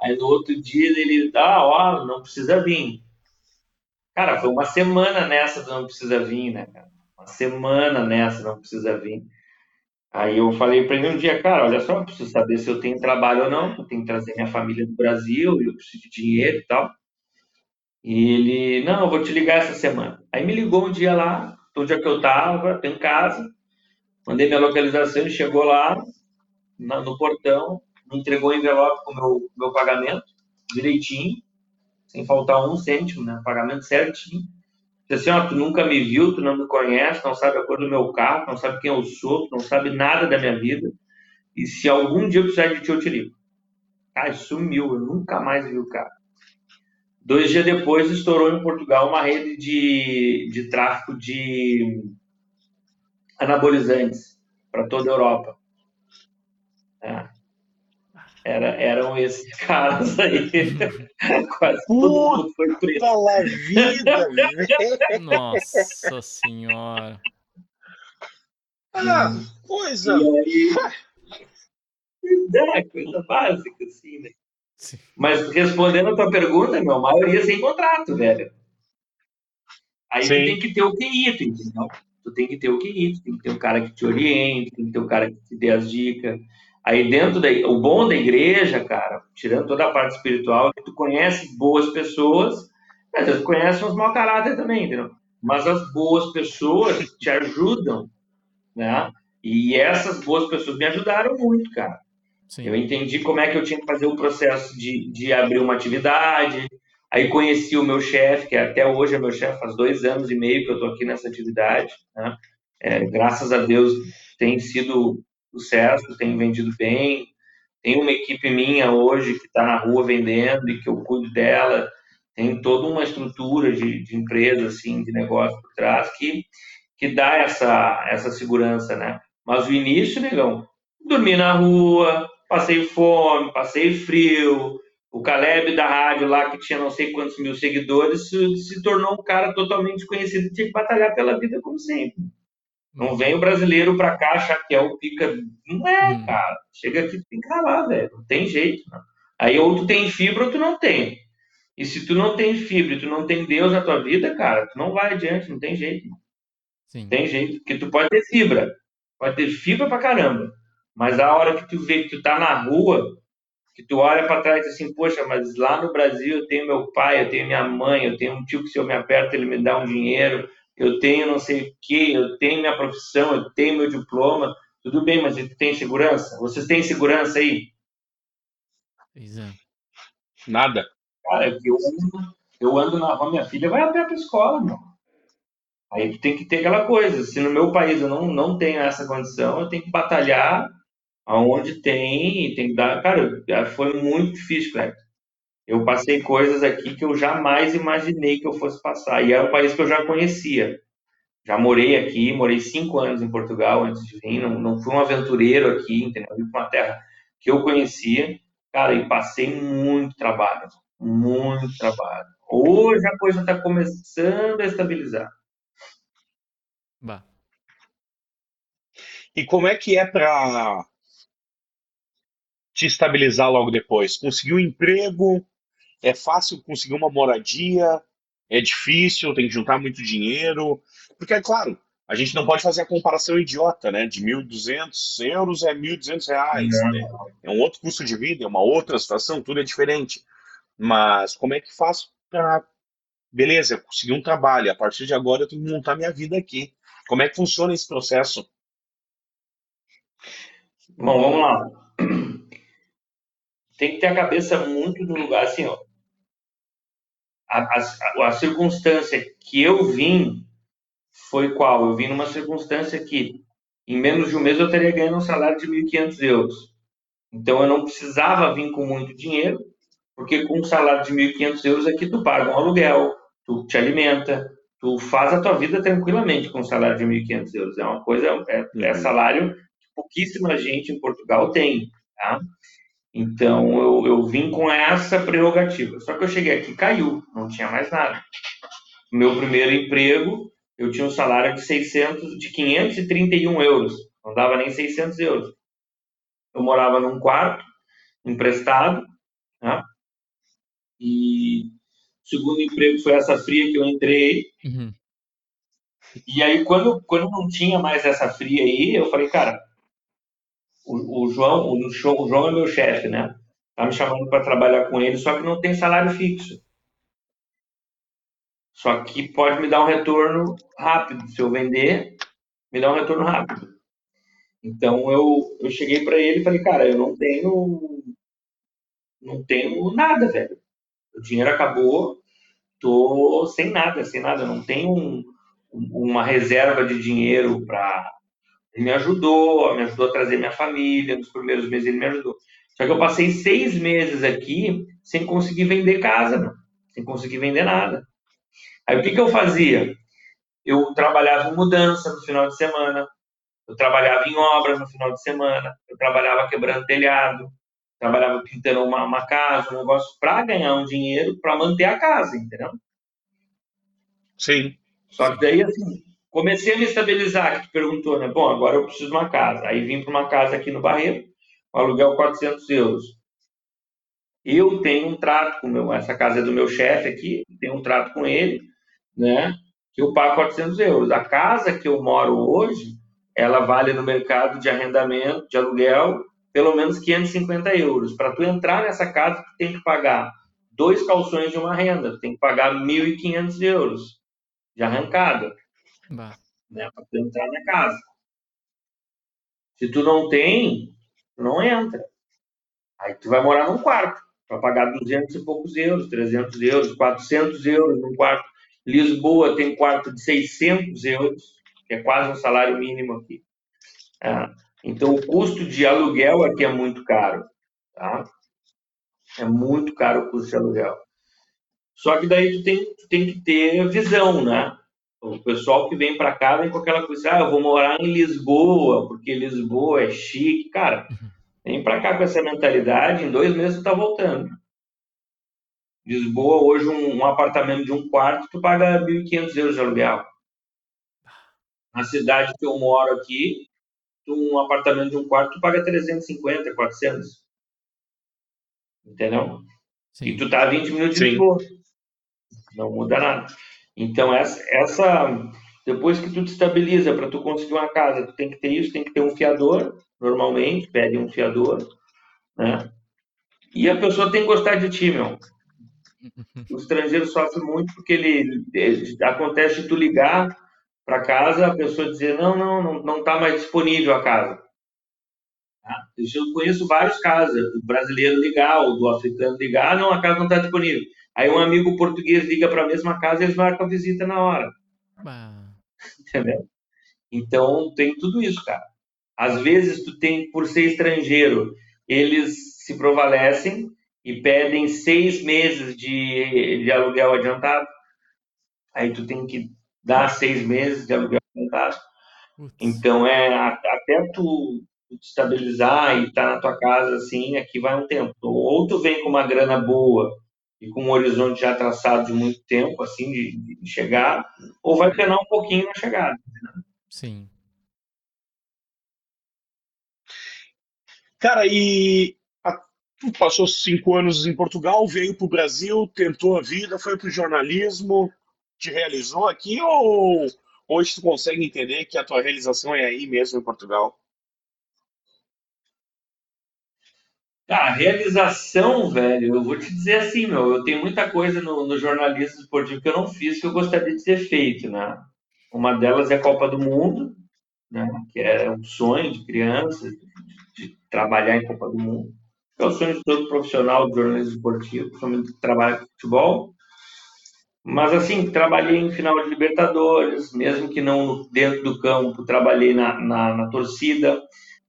Aí no outro dia ele, ah, ó, não precisa vir. Cara, foi uma semana nessa do não precisa vir, né, cara? Uma semana nessa não precisa vir. Aí eu falei para ele um dia, cara, olha só, eu preciso saber se eu tenho trabalho ou não, eu tenho que trazer minha família do Brasil, eu preciso de dinheiro e tal. E ele, não, eu vou te ligar essa semana. Aí me ligou um dia lá, onde é que eu tava, em casa, mandei minha localização, ele chegou lá, no portão, me entregou o envelope com o meu, meu pagamento, direitinho, sem faltar um cêntimo, né? Pagamento certinho. Disse assim, ó, tu nunca me viu, tu não me conhece, não sabe a cor do meu carro, não sabe quem eu sou, não sabe nada da minha vida. E se algum dia eu precisar de ti, eu te ligo. Cara, sumiu, eu nunca mais vi o cara. Dois dias depois, estourou em Portugal uma rede de, de tráfico de anabolizantes para toda a Europa. É. era, eram esses caras aí. Quase todo mundo foi preso. Puta vida, velho. Nossa senhora. Ah, coisa. E aí, é, coisa básica, assim, né? Sim. Mas respondendo a tua pergunta, meu, a maioria sem contrato, velho. Aí tu tem que ter o QI, tu entendeu? Tu tem que ter o QI, tu tem que ter um cara que te oriente, tem que ter um cara que te dê as dicas. Aí dentro da... O bom da igreja, cara, tirando toda a parte espiritual, é que tu conhece boas pessoas, às vezes conhece uns mau caráter também, entendeu? Mas as boas pessoas te ajudam, né? E essas boas pessoas me ajudaram muito, cara. Sim. Eu entendi como é que eu tinha que fazer o processo de, de abrir uma atividade. Aí conheci o meu chefe, que até hoje é meu chefe, faz dois anos e meio que eu estou aqui nessa atividade. Né? É, graças a Deus tem sido sucesso, tem vendido bem. Tem uma equipe minha hoje que está na rua vendendo e que eu cuido dela. Tem toda uma estrutura de, de empresa, assim, de negócio por trás que, que dá essa, essa segurança, né? Mas o início, negão, dormi na rua, passei fome, passei frio. O Caleb da rádio lá, que tinha não sei quantos mil seguidores, se, se tornou um cara totalmente conhecido, tinha que batalhar pela vida como sempre. Não vem o brasileiro pra cá achar que é o pica. Não é, Hum. cara. Chega aqui, tem que ralar, velho. Não tem jeito. Não. Aí ou tu tem fibra ou tu não tem. E se tu não tem fibra e tu não tem Deus na tua vida, cara, tu não vai adiante, não tem jeito. Sim. Tem jeito, porque tu pode ter fibra, pode ter fibra pra caramba, mas a hora que tu vê que tu tá na rua, que tu olha pra trás e diz assim, poxa, mas lá no Brasil eu tenho meu pai, eu tenho minha mãe, eu tenho um tio que se eu me aperto ele me dá um dinheiro, eu tenho não sei o que, eu tenho minha profissão, eu tenho meu diploma, tudo bem, mas tu tem segurança? Vocês têm segurança aí? Pois é. Nada. Cara, eu ando, eu ando na rua, minha filha vai a pé pra escola, meu. Aí tu tem que ter aquela coisa. Se no meu país eu não, não tenho essa condição, eu tenho que batalhar aonde tem e tem que dar. Cara, foi muito difícil, cara. Eu passei coisas aqui que eu jamais imaginei que eu fosse passar. E é um país que eu já conhecia. Já morei aqui, morei cinco anos em Portugal antes de vir. Não, não fui um aventureiro aqui, entendeu? Vim para uma terra que eu conhecia. Cara, e passei muito trabalho. Muito trabalho. Hoje a coisa está começando a estabilizar. Bah. E como é que é pra te estabilizar logo depois? Conseguir um emprego? É fácil conseguir uma moradia? É difícil? Tem que juntar muito dinheiro? Porque, é claro, a gente não pode fazer a comparação idiota, né? De 1.200 euros é 1.200 reais. né? É um outro custo de vida, é uma outra situação, tudo é diferente. Mas como é que faço para, beleza, conseguir um trabalho? A partir de agora eu tenho que montar minha vida aqui. Como é que funciona esse processo? Bom, vamos lá. Tem que ter a cabeça muito no lugar assim, ó. A, a, a circunstância que eu vim foi qual? Eu vim numa circunstância que em menos de um mês eu teria ganhado um salário de 1.500 euros. Então eu não precisava vir com muito dinheiro, porque com um salário de 1.500 euros aqui tu paga um aluguel, tu te alimenta, tu faz a tua vida tranquilamente com um salário de 1.500 euros. É uma coisa, é, é Uhum. salário que pouquíssima gente em Portugal tem, tá? Então eu, eu vim com essa prerrogativa. Só que eu cheguei aqui, caiu, não tinha mais nada. Meu primeiro emprego, eu tinha um salário de 600, de 531 euros, não dava nem 600 euros. Eu morava num quarto emprestado, né? E o segundo emprego foi essa fria que eu entrei. Uhum. E aí, quando, quando não tinha mais essa fria aí, eu falei, cara, o, o João, o, o João é meu chefe, né? Tá me chamando para trabalhar com ele, só que não tem salário fixo. Só que pode me dar um retorno rápido. Se eu vender, me dá um retorno rápido. Então eu, eu cheguei para ele e falei, cara, eu não tenho não tenho nada, velho. O dinheiro acabou, tô sem nada, sem nada, não tenho um- uma reserva de dinheiro para ele me ajudou, me ajudou a trazer minha família, nos primeiros meses ele me ajudou. Só que eu passei seis meses aqui sem conseguir vender casa, meu. sem conseguir vender nada. Aí o que, que eu fazia? Eu trabalhava em mudança no final de semana, eu trabalhava em obras no final de semana, eu trabalhava quebrando telhado, trabalhava pintando uma, uma casa, um negócio, para ganhar um dinheiro para manter a casa, entendeu? Sim. Só que daí, assim, comecei a me estabilizar, que tu perguntou, né? Bom, agora eu preciso de uma casa. Aí vim para uma casa aqui no Barreiro, um aluguel 400 euros. Eu tenho um trato com meu, essa casa é do meu chefe aqui, tenho um trato com ele, né? Que eu pago 400 euros. A casa que eu moro hoje, ela vale no mercado de arrendamento, de aluguel, pelo menos 550 euros. Para tu entrar nessa casa, tu tem que pagar dois calções de uma renda, tu tem que pagar 1.500 euros de arrancada, né, para entrar na casa. Se tu não tem, não entra. Aí tu vai morar num quarto, para pagar 200 e poucos euros, 300 euros, 400 euros num quarto. Lisboa tem quarto de 600 euros, que é quase um salário mínimo aqui. Ah, então, o custo de aluguel aqui é muito caro. Tá? É muito caro o custo de aluguel. Só que daí tu tem, tu tem que ter visão, né? O pessoal que vem para cá vem com aquela coisa, ah, eu vou morar em Lisboa, porque Lisboa é chique. Cara, vem para cá com essa mentalidade, em dois meses tu tá voltando. Lisboa, hoje, um, um apartamento de um quarto, tu paga 1.500 euros de aluguel. Na cidade que eu moro aqui, um apartamento de um quarto, tu paga 350, 400. Entendeu? Sim. E tu tá a 20 minutos de Lisboa. Não muda nada. Então, essa, essa depois que tu te estabiliza para tu conseguir uma casa, tu tem que ter isso, tem que ter um fiador, normalmente, pede um fiador, né? E a pessoa tem que gostar de ti, meu. O estrangeiro sofre muito porque ele, ele acontece de tu ligar para casa, a pessoa dizer, não, não, não, não está mais disponível a casa. Tá? Eu conheço vários casos, do brasileiro ligar, ou do africano ligar, não, a casa não está disponível. Aí um amigo português liga para a mesma casa e eles marcam a visita na hora. Entendeu? Então, tem tudo isso, cara. Às vezes, tu tem, por ser estrangeiro, eles se provalecem e pedem seis meses de, de aluguel adiantado. Aí tu tem que dá seis meses de aluguel fantástico. Então, é até tu, te estabilizar e estar tá na tua casa, assim, aqui vai um tempo. Ou tu vem com uma grana boa e com um horizonte já traçado de muito tempo, assim, de, de chegar, ou vai penar um pouquinho na chegada. Sim. Cara, e a, tu passou cinco anos em Portugal, veio para o Brasil, tentou a vida, foi para o jornalismo, te realizou aqui ou hoje tu consegue entender que a tua realização é aí mesmo em Portugal? A realização, velho, eu vou te dizer assim, meu, eu tenho muita coisa no, no jornalismo esportivo que eu não fiz que eu gostaria de ter feito, né? Uma delas é a Copa do Mundo, né? Que é um sonho de criança, de, de trabalhar em Copa do Mundo. É o sonho de todo profissional de jornalismo esportivo, principalmente que trabalha com futebol. Mas, assim, trabalhei em final de Libertadores, mesmo que não dentro do campo, trabalhei na, na, na torcida,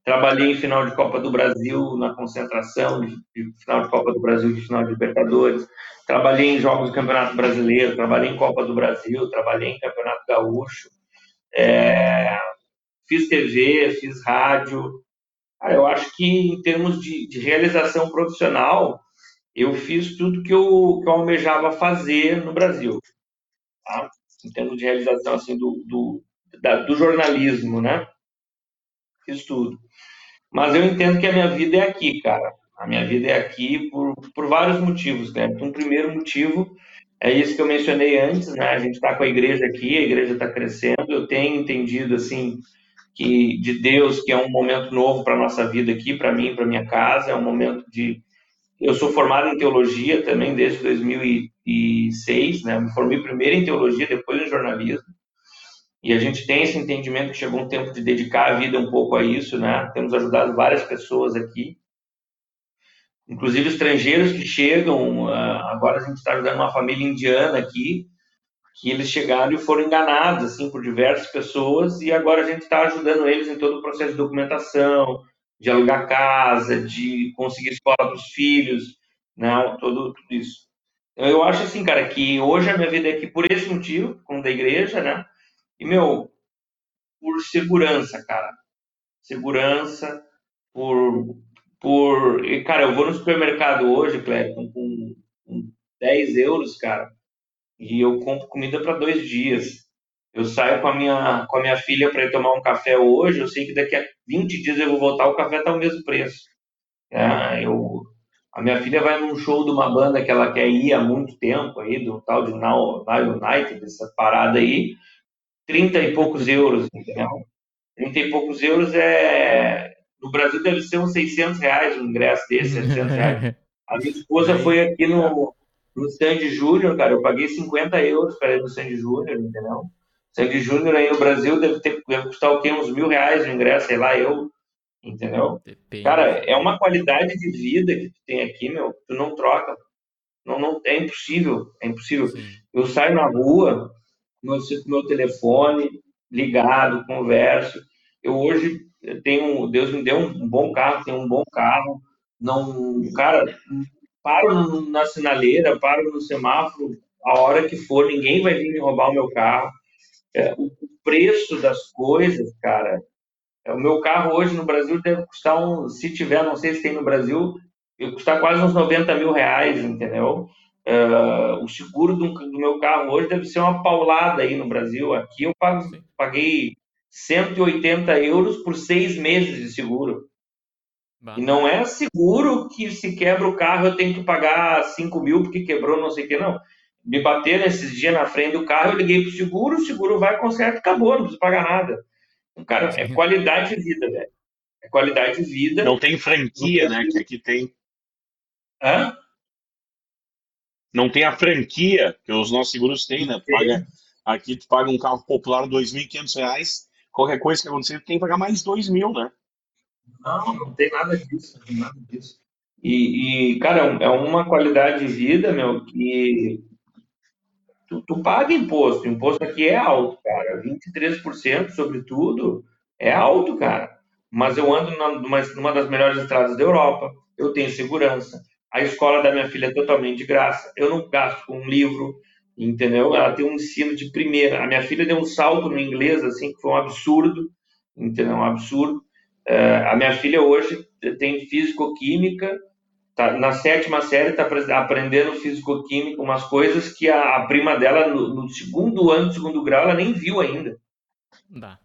trabalhei em final de Copa do Brasil, na concentração, de, final de Copa do Brasil, de final de Libertadores, trabalhei em jogos do Campeonato Brasileiro, trabalhei em Copa do Brasil, trabalhei em Campeonato Gaúcho, é, fiz TV, fiz rádio. Cara, eu acho que, em termos de, de realização profissional, eu fiz tudo que eu, que eu almejava fazer no Brasil, tá? em termos de realização assim do, do, da, do jornalismo, né? Fiz tudo. Mas eu entendo que a minha vida é aqui, cara. A minha vida é aqui por, por vários motivos, né? Um primeiro motivo é isso que eu mencionei antes, né? A gente está com a igreja aqui, a igreja está crescendo. Eu tenho entendido assim que de Deus que é um momento novo para nossa vida aqui, para mim, para minha casa, é um momento de eu sou formado em teologia também desde 2006, né? Me formei primeiro em teologia, depois em jornalismo. E a gente tem esse entendimento que chegou um tempo de dedicar a vida um pouco a isso, né? Temos ajudado várias pessoas aqui, inclusive estrangeiros que chegam. Ah, agora a gente está ajudando uma família indiana aqui, que eles chegaram e foram enganados assim por diversas pessoas e agora a gente está ajudando eles em todo o processo de documentação, de alugar casa, de conseguir escola para os filhos, né? Todo, tudo isso. Eu acho assim, cara, que hoje a minha vida é aqui por esse motivo, como da igreja, né? E, meu, por segurança, cara. Segurança, por, por. Cara, eu vou no supermercado hoje, Cleiton, com, com 10 euros, cara, e eu compro comida para dois dias. Eu saio com a minha, com a minha filha para ir tomar um café hoje, eu sei que daqui a 20 dias eu vou voltar, o café está o mesmo preço. É, eu, a minha filha vai num show de uma banda que ela quer ir há muito tempo, aí, do tal de Now, Now United, essa parada aí, 30 e poucos euros, entendeu? 30 e poucos euros é. No Brasil deve ser uns 600 reais um ingresso desse, 700 reais. A minha esposa foi aqui no, no Sandy Júnior, cara, eu paguei 50 euros para ir no Sandy Júnior, entendeu? Sandy Júnior aí no Brasil deve, ter, deve custar o quê? Uns mil reais o ingresso, sei lá, eu, entendeu? Depende. Cara, é uma qualidade de vida que tu tem aqui, meu, tu não troca. Não, não, é impossível, é impossível. Sim. Eu saio na rua, meu, meu telefone ligado, converso. Eu hoje tenho, Deus me deu um bom carro, tenho um bom carro. Não, cara, paro na sinaleira, paro no semáforo, a hora que for, ninguém vai vir me roubar o meu carro. É, o preço das coisas, cara. É, o meu carro hoje no Brasil deve custar um, se tiver, não sei se tem no Brasil, deve custar quase uns 90 mil reais, entendeu? Uh, o seguro do, do, meu carro hoje deve ser uma paulada aí no Brasil. Aqui eu pago, paguei 180 euros por seis meses de seguro. Bah. E não é seguro que se quebra o carro eu tenho que pagar 5 mil porque quebrou não sei o que, não. Me bateram esses dias na frente do carro, eu liguei pro seguro, o seguro vai, conserta, acabou, não precisa pagar nada. Então, cara, é qualidade de vida, velho. É qualidade de vida. Não tem franquia, não tem... né? Que aqui tem. Hã? Não tem a franquia que os nossos seguros têm, né? Paga, aqui tu paga um carro popular R$ 2.500, qualquer coisa que acontecer, tu tem que pagar mais R$ mil, né? Não, não tem nada disso, não tem nada disso. E, e, cara, é uma qualidade de vida, meu, que tu, tu paga imposto. O imposto aqui é alto, cara. 23% sobre tudo é alto, cara. Mas eu ando numa, numa das melhores estradas da Europa, eu tenho segurança. A escola da minha filha é totalmente de graça. Eu não gasto com um livro, entendeu? Ela tem um ensino de primeira. A minha filha deu um salto no inglês, assim, que foi um absurdo, entendeu? Um absurdo. É, a minha filha hoje tem físico-química, tá, na sétima série está aprendendo físico-química, umas coisas que a, a prima dela, no, no, segundo ano, segundo grau, ela nem viu ainda. Dá.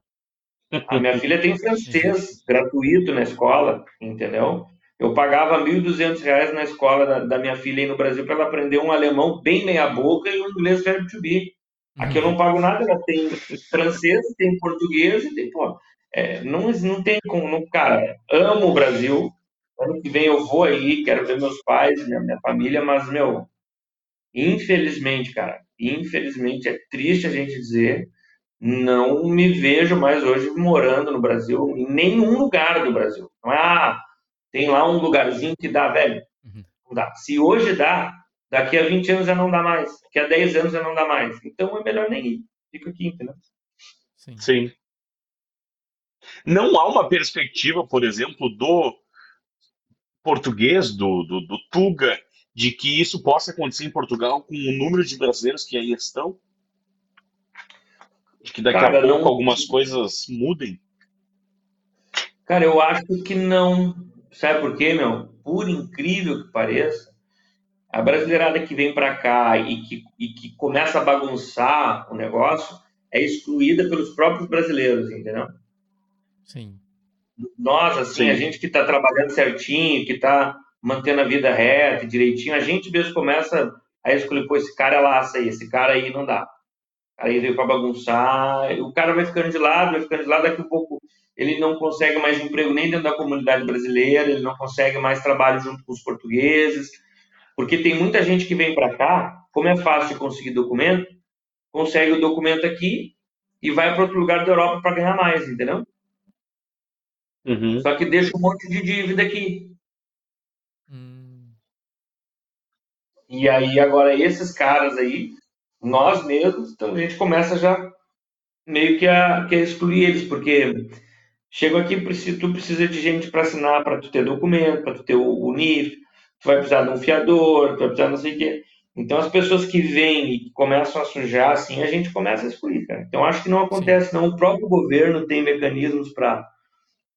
A minha filha tem francês gratuito na escola, entendeu? Eu pagava R$ 1.200 na escola da, da, minha filha aí no Brasil para ela aprender um alemão bem meia-boca e um inglês verbo to be. Aqui eu não pago nada, ela tem francês, tem português e tem, pô, é, não, não tem como, não, cara, amo o Brasil. Ano que vem eu vou aí, quero ver meus pais, minha, minha família, mas, meu, infelizmente, cara, infelizmente, é triste a gente dizer, não me vejo mais hoje morando no Brasil, em nenhum lugar do Brasil. Não é, ah, tem lá um lugarzinho que dá, velho. Uhum. Não dá. Se hoje dá, daqui a 20 anos já não dá mais. Daqui a 10 anos já não dá mais. Então é melhor nem ir. Fica aqui, entendeu? Sim. Sim. Não há uma perspectiva, por exemplo, do português, do, do, do Tuga, de que isso possa acontecer em Portugal com o número de brasileiros que aí estão? De que daqui Cara, a pouco não... algumas coisas mudem? Cara, eu acho que não. Sabe por quê, meu? Por incrível que pareça, a brasileirada que vem para cá e que, e que começa a bagunçar o negócio é excluída pelos próprios brasileiros, entendeu? Sim. Nós, assim, Sim. a gente que está trabalhando certinho, que está mantendo a vida reta, direitinho, a gente mesmo começa a escolher, pô, esse cara é laça aí, esse cara aí não dá. Aí veio para bagunçar, o cara vai ficando de lado, vai ficando de lado, daqui a pouco ele não consegue mais emprego nem dentro da comunidade brasileira, ele não consegue mais trabalho junto com os portugueses, porque tem muita gente que vem para cá, como é fácil conseguir documento, consegue o documento aqui e vai para outro lugar da Europa para ganhar mais, entendeu? Uhum. Só que deixa um monte de dívida aqui. Hum. E aí, agora, esses caras aí, nós mesmos, então a gente começa já meio que a, que a excluir eles, porque chega aqui, tu precisa de gente para assinar, para tu ter documento, para tu ter o, o NIF, tu vai precisar de um fiador, tu vai precisar não sei o quê. Então, as pessoas que vêm e começam a sujar, assim, a gente começa a excluir, cara. Então, acho que não acontece, Sim. não. O próprio governo tem mecanismos para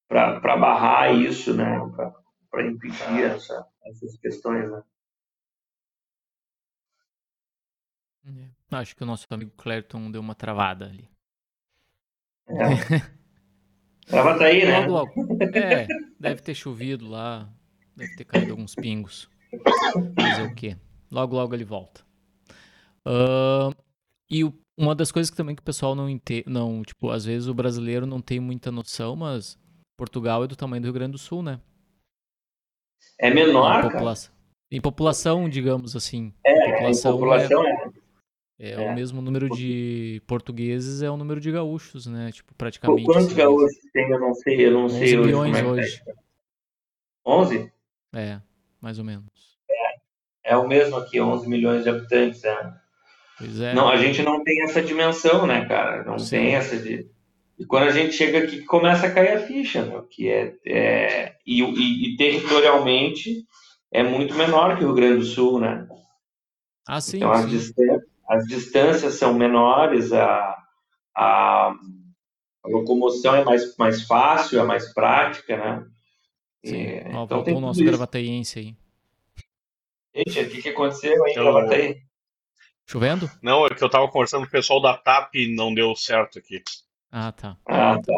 para barrar isso, né? para impedir essa, essas questões, né? Acho que o nosso amigo Clerton deu uma travada ali. É. Tava aí, né? Logo, logo. É, deve ter chovido lá, deve ter caído alguns pingos. Fazer o quê? Logo, logo ele volta. Uh, e o, uma das coisas que também que o pessoal não entende, não, tipo, às vezes o brasileiro não tem muita noção, mas Portugal é do tamanho do Rio Grande do Sul, né? É menor, em população, em população digamos assim. É, população, população é, é, é, é, o mesmo número de portugueses é o número de gaúchos, né? Tipo, praticamente. Quantos assim, gaúchos tem? Eu não sei, eu não 11 sei milhões hoje. É hoje. 11? É, mais ou menos. É, é o mesmo aqui, 11 milhões de habitantes. É. Pois é. Não, a gente não tem essa dimensão, né, cara? Não Sim. tem essa de. E quando a gente chega aqui, começa a cair a ficha, né? que é, é e, e, e, territorialmente é muito menor que o Rio Grande do Sul, né? Ah, sim. Então, sim. As, distâncias, são menores, a, a, a, locomoção é mais, mais fácil, é mais prática, né? Sim. E, Ó, então, voltou o nosso gravateiense aí. Gente, o que, que aconteceu aí em Gravataí? Chovendo? Não, é que eu tava conversando com o pessoal da TAP e não deu certo aqui. Ah, tá. Ah, tá.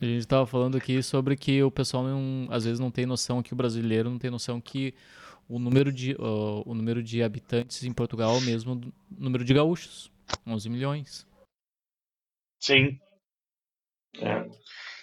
A gente estava falando aqui sobre que o pessoal não, às vezes não tem noção que o brasileiro não tem noção que o número de, uh, o número de habitantes em Portugal é o mesmo número de gaúchos, 11 milhões. Sim. É.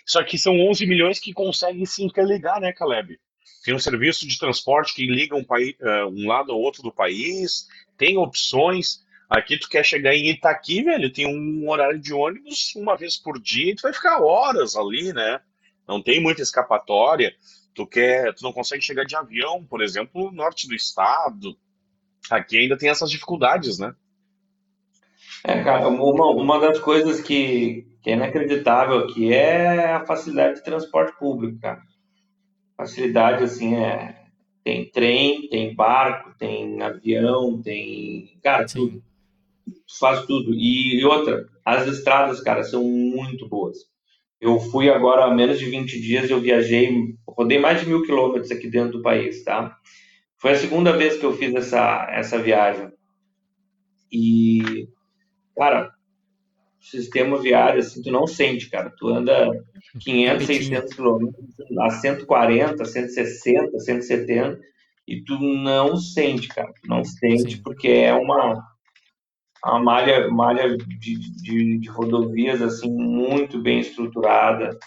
Só que são 11 milhões que conseguem se interligar, né, Caleb? Tem um serviço de transporte que liga um, país, uh, um lado ao outro do país, tem opções. Aqui tu quer chegar em Itaqui, velho, tem um horário de ônibus uma vez por dia e tu vai ficar horas ali, né? Não tem muita escapatória. Tu quer, tu não consegue chegar de avião, por exemplo, no norte do estado. Aqui ainda tem essas dificuldades, né? É, cara, uma, uma das coisas que, que é inacreditável aqui é a facilidade de transporte público, cara. Facilidade, assim, é tem trem, tem barco, tem avião, tem. Cara, Sim. tudo. Faz tudo. E, e, outra, as estradas, cara, são muito boas. Eu fui agora há menos de 20 dias, eu viajei, rodei mais de mil quilômetros aqui dentro do país, tá? Foi a segunda vez que eu fiz essa, essa viagem. E, cara, sistema viário, assim, tu não sente, cara. Tu anda 500, 600 quilômetros a 140, 160, 170 e tu não sente, cara. Tu não sente Sim. porque é uma, uma malha, malha de, de, de, rodovias, assim, muito bem estruturada,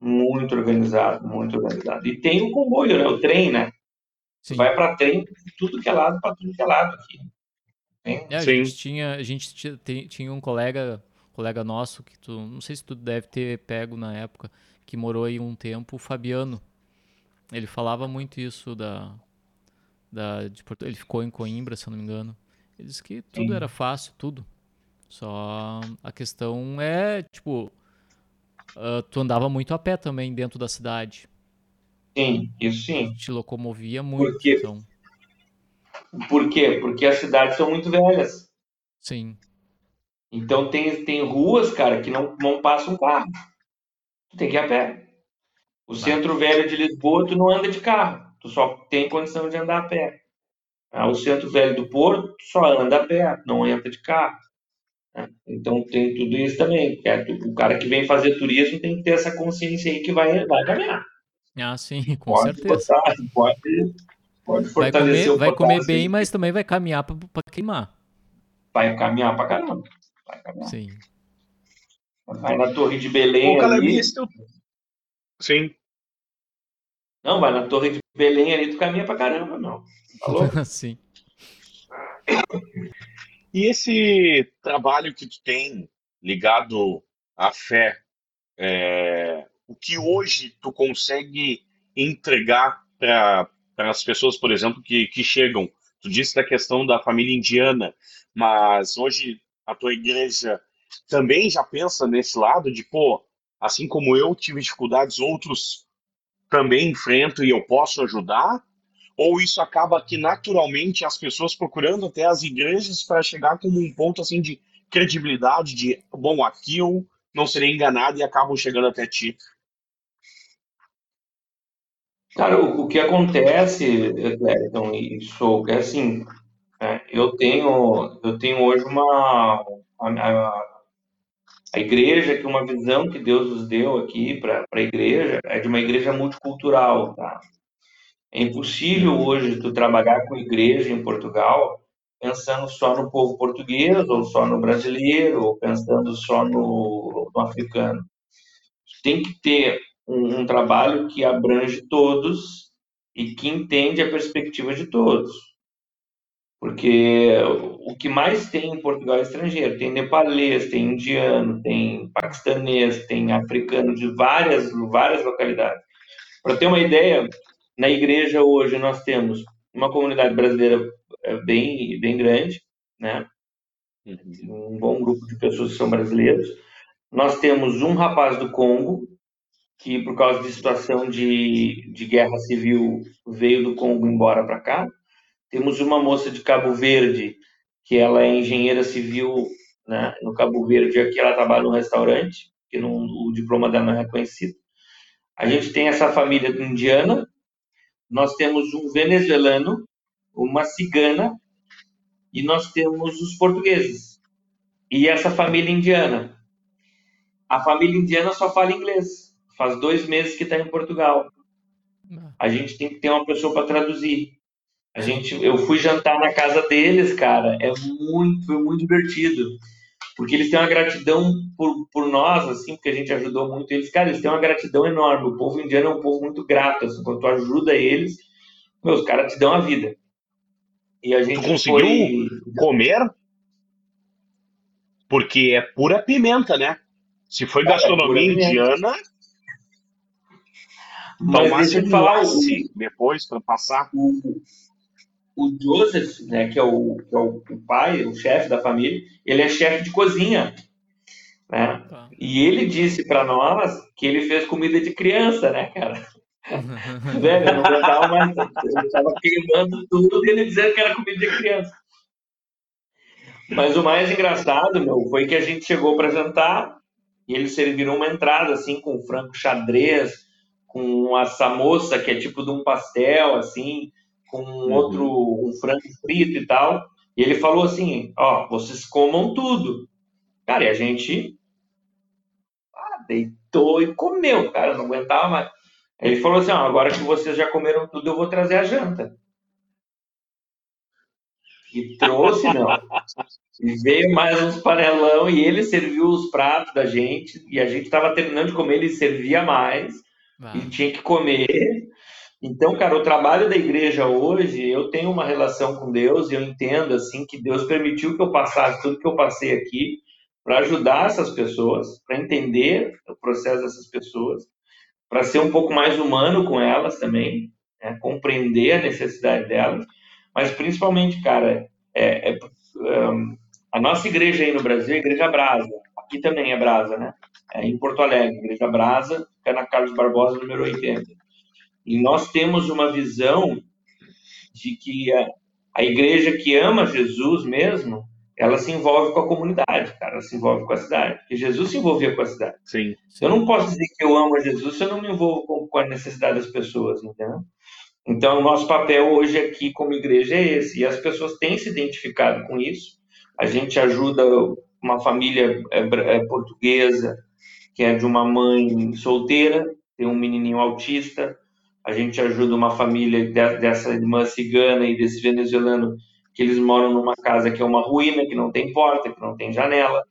muito organizada, muito organizada. E tem o comboio, né? O trem, né? Sim. Vai para trem, tudo que é lado, para tudo que é lado aqui. É, a gente tinha, a gente tinha um colega colega nosso, que tu, não sei se tu deve ter pego na época, que morou aí um tempo, o Fabiano. Ele falava muito isso da, da de, ele ficou em Coimbra, se eu não me engano. Ele disse que tudo sim. era fácil, tudo. Só a questão é, tipo, uh, tu andava muito a pé também dentro da cidade. Sim, isso sim. Te locomovia muito, Por quê? então. Por quê? Porque as cidades são muito velhas. Sim. Então tem, tem ruas, cara, que não, não passa um carro. Tu tem que ir a pé. O centro velho de Lisboa, tu não anda de carro. Tu só tem condição de andar a pé. Ah, o centro velho do Porto, só anda a pé, não entra de carro. Ah, então tem tudo isso também. É, o cara que vem fazer turismo tem que ter essa consciência aí que vai, vai caminhar. Ah, sim, com pode certeza. Botar, pode, pode fortalecer vai comer, vai comer bem, mas também vai caminhar para queimar. Vai caminhar para caramba. Sim. Vai na Torre de Belém. O ali. Sim. Não, vai na Torre de Belém ali, tu caminha pra caramba, não. Falou? Sim. E esse trabalho que tu tem ligado à fé, é, o que hoje tu consegue entregar para as pessoas, por exemplo, que, que chegam? Tu disse da questão da família indiana, mas hoje a tua igreja também já pensa nesse lado de, pô, assim como eu tive dificuldades, outros também enfrentam e eu posso ajudar? Ou isso acaba que naturalmente as pessoas procurando até as igrejas para chegar como um ponto assim de credibilidade, de, bom, aqui eu não serei enganado e acabam chegando até ti? Cara, o, o que acontece, Clériton e Sou, é assim, né, eu tenho eu tenho hoje uma a, a, a igreja que uma visão que Deus nos deu aqui para a igreja é de uma igreja multicultural, tá? É impossível hoje tu trabalhar com igreja em Portugal pensando só no povo português, ou só no brasileiro, ou pensando só no, no africano. Tem que ter um, um trabalho que abrange todos e que entende a perspectiva de todos. Porque o que mais tem em Portugal é estrangeiro. Tem nepalês, tem indiano, tem paquistanês, tem africano de várias, várias localidades. Para ter uma ideia, na igreja hoje nós temos uma comunidade brasileira é, bem, bem grande, né? Um bom grupo de pessoas que são brasileiros. Nós temos um rapaz do Congo, que por causa de situação de, de guerra civil veio do Congo embora para cá. Temos uma moça de Cabo Verde, que ela é engenheira civil né, no Cabo Verde, aqui ela trabalha no restaurante, que não, o diploma dela não é reconhecido. A gente tem essa família indiana, nós temos um venezuelano, uma cigana e nós temos os portugueses. E essa família indiana. A família indiana só fala inglês. Faz dois meses que está em Portugal. A gente tem que ter uma pessoa para traduzir. A gente, eu fui jantar na casa deles, cara. É muito, muito divertido porque eles têm uma gratidão por, por nós, assim, porque a gente ajudou muito eles. Cara, eles têm uma gratidão enorme. O povo indiano é um povo muito grato, assim, quando tu ajuda eles, meus os caras te dão a vida. E a gente tu conseguiu foi... comer? Porque é pura pimenta, né? Se foi gastronomia é indiana, mas deixa eu te falar, depois para passar. O, o Joseph, né, que é o, que é o, pai, o chefe da família, ele é chefe de cozinha. Né? Tá. E ele disse para nós que ele fez comida de criança, né, cara? Velho, eu não aguentava mais. Eu estava queimando tudo e ele dizendo que era comida de criança. Mas o mais engraçado, meu, foi que a gente chegou para jantar e eles serviram uma entrada, assim, com frango xadrez, com a samoça, que é tipo de um pastel, assim, com uhum. outro, um frango frito e tal. E ele falou assim: Ó, vocês comam tudo. Cara, e a gente ah, deitou e comeu, cara, não aguentava mais. Ele falou assim: Ó, agora que vocês já comeram tudo, eu vou trazer a janta. E trouxe, não. E veio mais uns panelão e ele serviu os pratos da gente. E a gente estava terminando de comer, ele servia mais. Ah. E tinha que comer. Então, cara, o trabalho da igreja hoje, eu tenho uma relação com Deus e eu entendo assim que Deus permitiu que eu passasse tudo que eu passei aqui para ajudar essas pessoas, para entender o processo dessas pessoas, para ser um pouco mais humano com elas também, né? compreender a necessidade delas, mas principalmente, cara, é, é, um, a nossa igreja aí no Brasil é a Igreja Brasa, aqui também é Brasa, né? É em Porto Alegre, Igreja Brasa, é na Carlos Barbosa, número 80. E nós temos uma visão de que a, a igreja que ama Jesus mesmo, ela se envolve com a comunidade, cara, ela se envolve com a cidade. Porque Jesus se envolvia com a cidade. Sim. Eu não posso dizer que eu amo Jesus se eu não me envolvo com, com a necessidade das pessoas, entendeu? Então, o nosso papel hoje aqui como igreja é esse. E as pessoas têm se identificado com isso. A gente ajuda uma família é, é, portuguesa que é de uma mãe solteira, tem um menininho autista, a gente ajuda uma família dessa irmã cigana e desse venezuelano que eles moram numa casa que é uma ruína, que não tem porta, que não tem janela,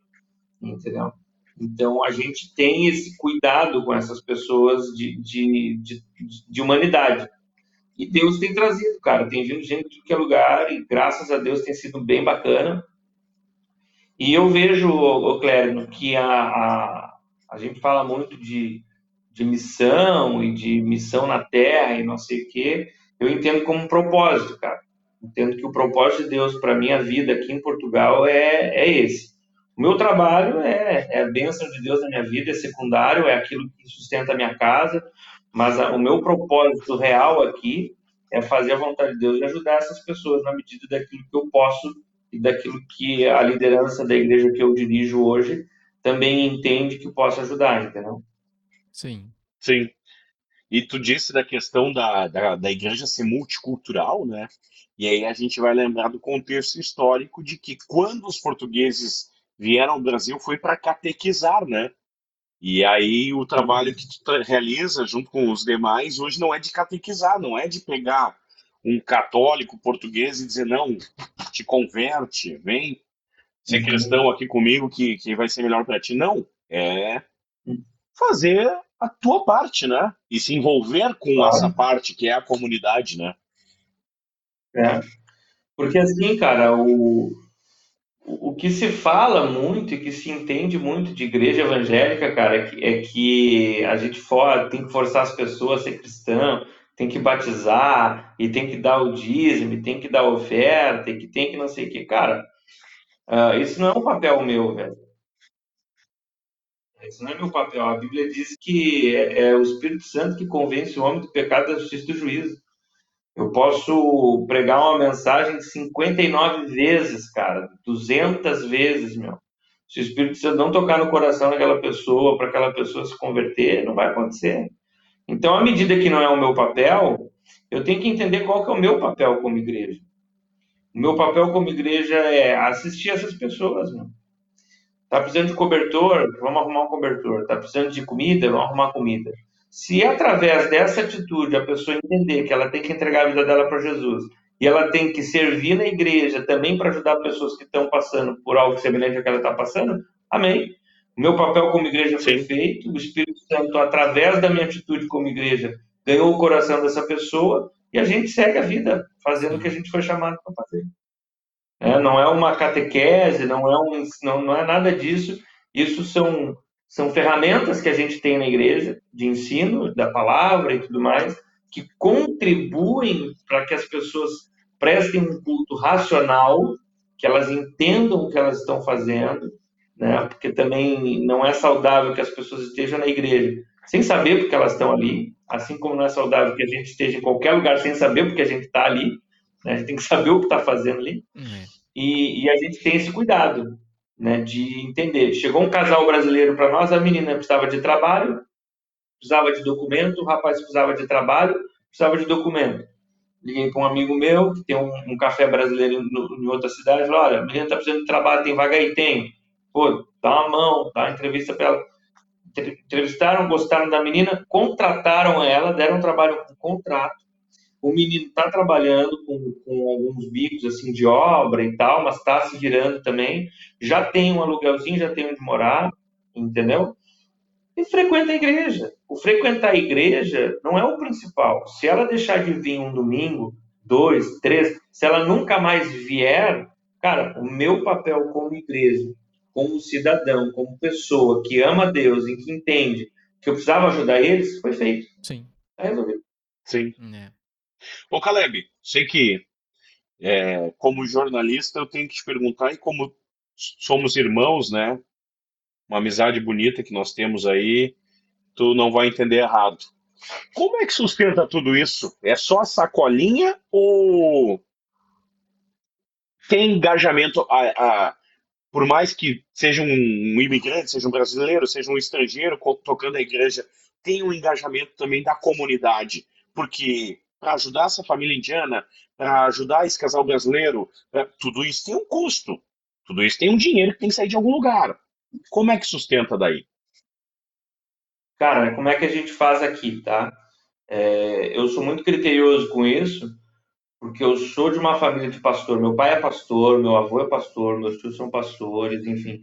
entendeu? Então a gente tem esse cuidado com essas pessoas de, de, de, de humanidade. E Deus tem trazido, cara, tem vindo gente de que é lugar e graças a Deus tem sido bem bacana. E eu vejo, o Clérino, que a, a, a gente fala muito de de missão e de missão na Terra e não sei o quê, eu entendo como um propósito, cara. Entendo que o propósito de Deus para minha vida aqui em Portugal é, é esse. O meu trabalho é, é a bênção de Deus na minha vida, é secundário, é aquilo que sustenta a minha casa, mas a, o meu propósito real aqui é fazer a vontade de Deus e ajudar essas pessoas na medida daquilo que eu posso e daquilo que a liderança da igreja que eu dirijo hoje também entende que posso ajudar, entendeu? Sim. Sim. E tu disse da questão da, da, da igreja ser multicultural, né? E aí a gente vai lembrar do contexto histórico de que quando os portugueses vieram ao Brasil foi para catequizar, né? E aí o trabalho que tu realiza junto com os demais hoje não é de catequizar, não é de pegar um católico português e dizer não, te converte, vem ser uhum. cristão aqui comigo que, que vai ser melhor para ti. Não, é fazer a tua parte, né? E se envolver com claro. essa parte que é a comunidade, né? É. Porque assim, cara, o, o que se fala muito e que se entende muito de igreja evangélica, cara, é que, é que a gente for, tem que forçar as pessoas a ser cristão, tem que batizar, e tem que dar o dízimo, e tem que dar oferta, e que tem que não sei o que. Cara, uh, isso não é um papel meu, velho. Esse não é meu papel. A Bíblia diz que é, é o Espírito Santo que convence o homem do pecado, da justiça e do juízo. Eu posso pregar uma mensagem 59 vezes, cara, 200 vezes, meu. Se o Espírito Santo não tocar no coração daquela pessoa, para aquela pessoa se converter, não vai acontecer. Então, à medida que não é o meu papel, eu tenho que entender qual que é o meu papel como igreja. O meu papel como igreja é assistir essas pessoas, meu. Tá precisando de cobertor? Vamos arrumar um cobertor. Tá precisando de comida? Vamos arrumar comida. Se através dessa atitude a pessoa entender que ela tem que entregar a vida dela para Jesus e ela tem que servir na igreja também para ajudar pessoas que estão passando por algo semelhante ao que ela está passando, amém. O meu papel como igreja foi feito, o Espírito Santo, através da minha atitude como igreja, ganhou o coração dessa pessoa e a gente segue a vida fazendo o que a gente foi chamado para fazer. É, não é uma catequese, não é, um, não, não é nada disso. Isso são, são ferramentas que a gente tem na igreja, de ensino da palavra e tudo mais, que contribuem para que as pessoas prestem um culto racional, que elas entendam o que elas estão fazendo, né? porque também não é saudável que as pessoas estejam na igreja sem saber porque elas estão ali, assim como não é saudável que a gente esteja em qualquer lugar sem saber porque a gente está ali. Né? A gente tem que saber o que está fazendo ali. Uhum. E, e, a gente tem esse cuidado né, de entender. Chegou um casal brasileiro para nós, a menina precisava de trabalho, precisava de documento, o rapaz precisava de trabalho, precisava de documento. Liguei para um amigo meu, que tem um, um café brasileiro no, em outra cidade, falei, olha, a menina está precisando de trabalho, tem vaga aí? Tem. Pô, dá uma mão, dá uma entrevista para ela. Entrevistaram, gostaram da menina, contrataram ela, deram um trabalho com contrato, o menino está trabalhando com, com, alguns bicos assim de obra e tal, mas está se virando também. Já tem um aluguelzinho, já tem onde morar, entendeu? E frequenta a igreja. O frequentar a igreja não é o principal. Se ela deixar de vir um domingo, dois, três, se ela nunca mais vier, cara, o meu papel como igreja, como cidadão, como pessoa que ama Deus e que entende que eu precisava ajudar eles, foi feito. Sim. Está resolvido. Sim. É. Ô Caleb, sei que é, como jornalista eu tenho que te perguntar, e como somos irmãos, né? Uma amizade bonita que nós temos aí, tu não vai entender errado. Como é que sustenta tudo isso? É só a sacolinha ou tem engajamento? A, a, por mais que seja um imigrante, seja um brasileiro, seja um estrangeiro tocando a igreja, tem um engajamento também da comunidade. Porque para ajudar essa família indiana, para ajudar esse casal brasileiro, pra... tudo isso tem um custo. Tudo isso tem um dinheiro que tem que sair de algum lugar. Como é que sustenta daí? Cara, como é que a gente faz aqui, tá? É, eu sou muito criterioso com isso, porque eu sou de uma família de pastor. Meu pai é pastor, meu avô é pastor, meus tios são pastores, enfim.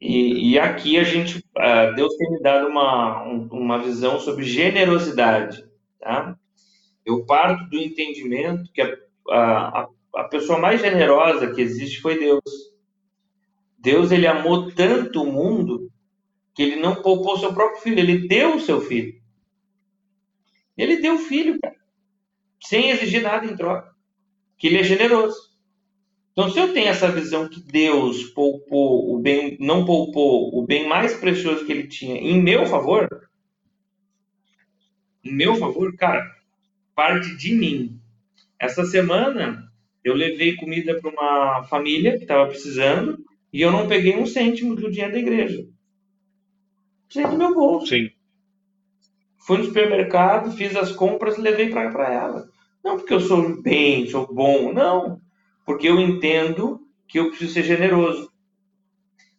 E, e aqui a gente, uh, Deus tem me dado uma, um, uma visão sobre generosidade, tá? Eu parto do entendimento que a, a, a pessoa mais generosa que existe foi Deus. Deus ele amou tanto o mundo que ele não poupou seu próprio filho, ele deu o seu filho. Ele deu o filho, cara, sem exigir nada em troca. Que ele é generoso. Então, se eu tenho essa visão que Deus poupou o bem, não poupou o bem mais precioso que ele tinha em meu favor, em meu favor, cara, parte de mim. Essa semana eu levei comida para uma família que estava precisando e eu não peguei um cêntimo do dinheiro da igreja. Dinheiro do meu bolso. Sim. fui no supermercado, fiz as compras e levei para ela. Não porque eu sou bem, sou bom, não. Porque eu entendo que eu preciso ser generoso.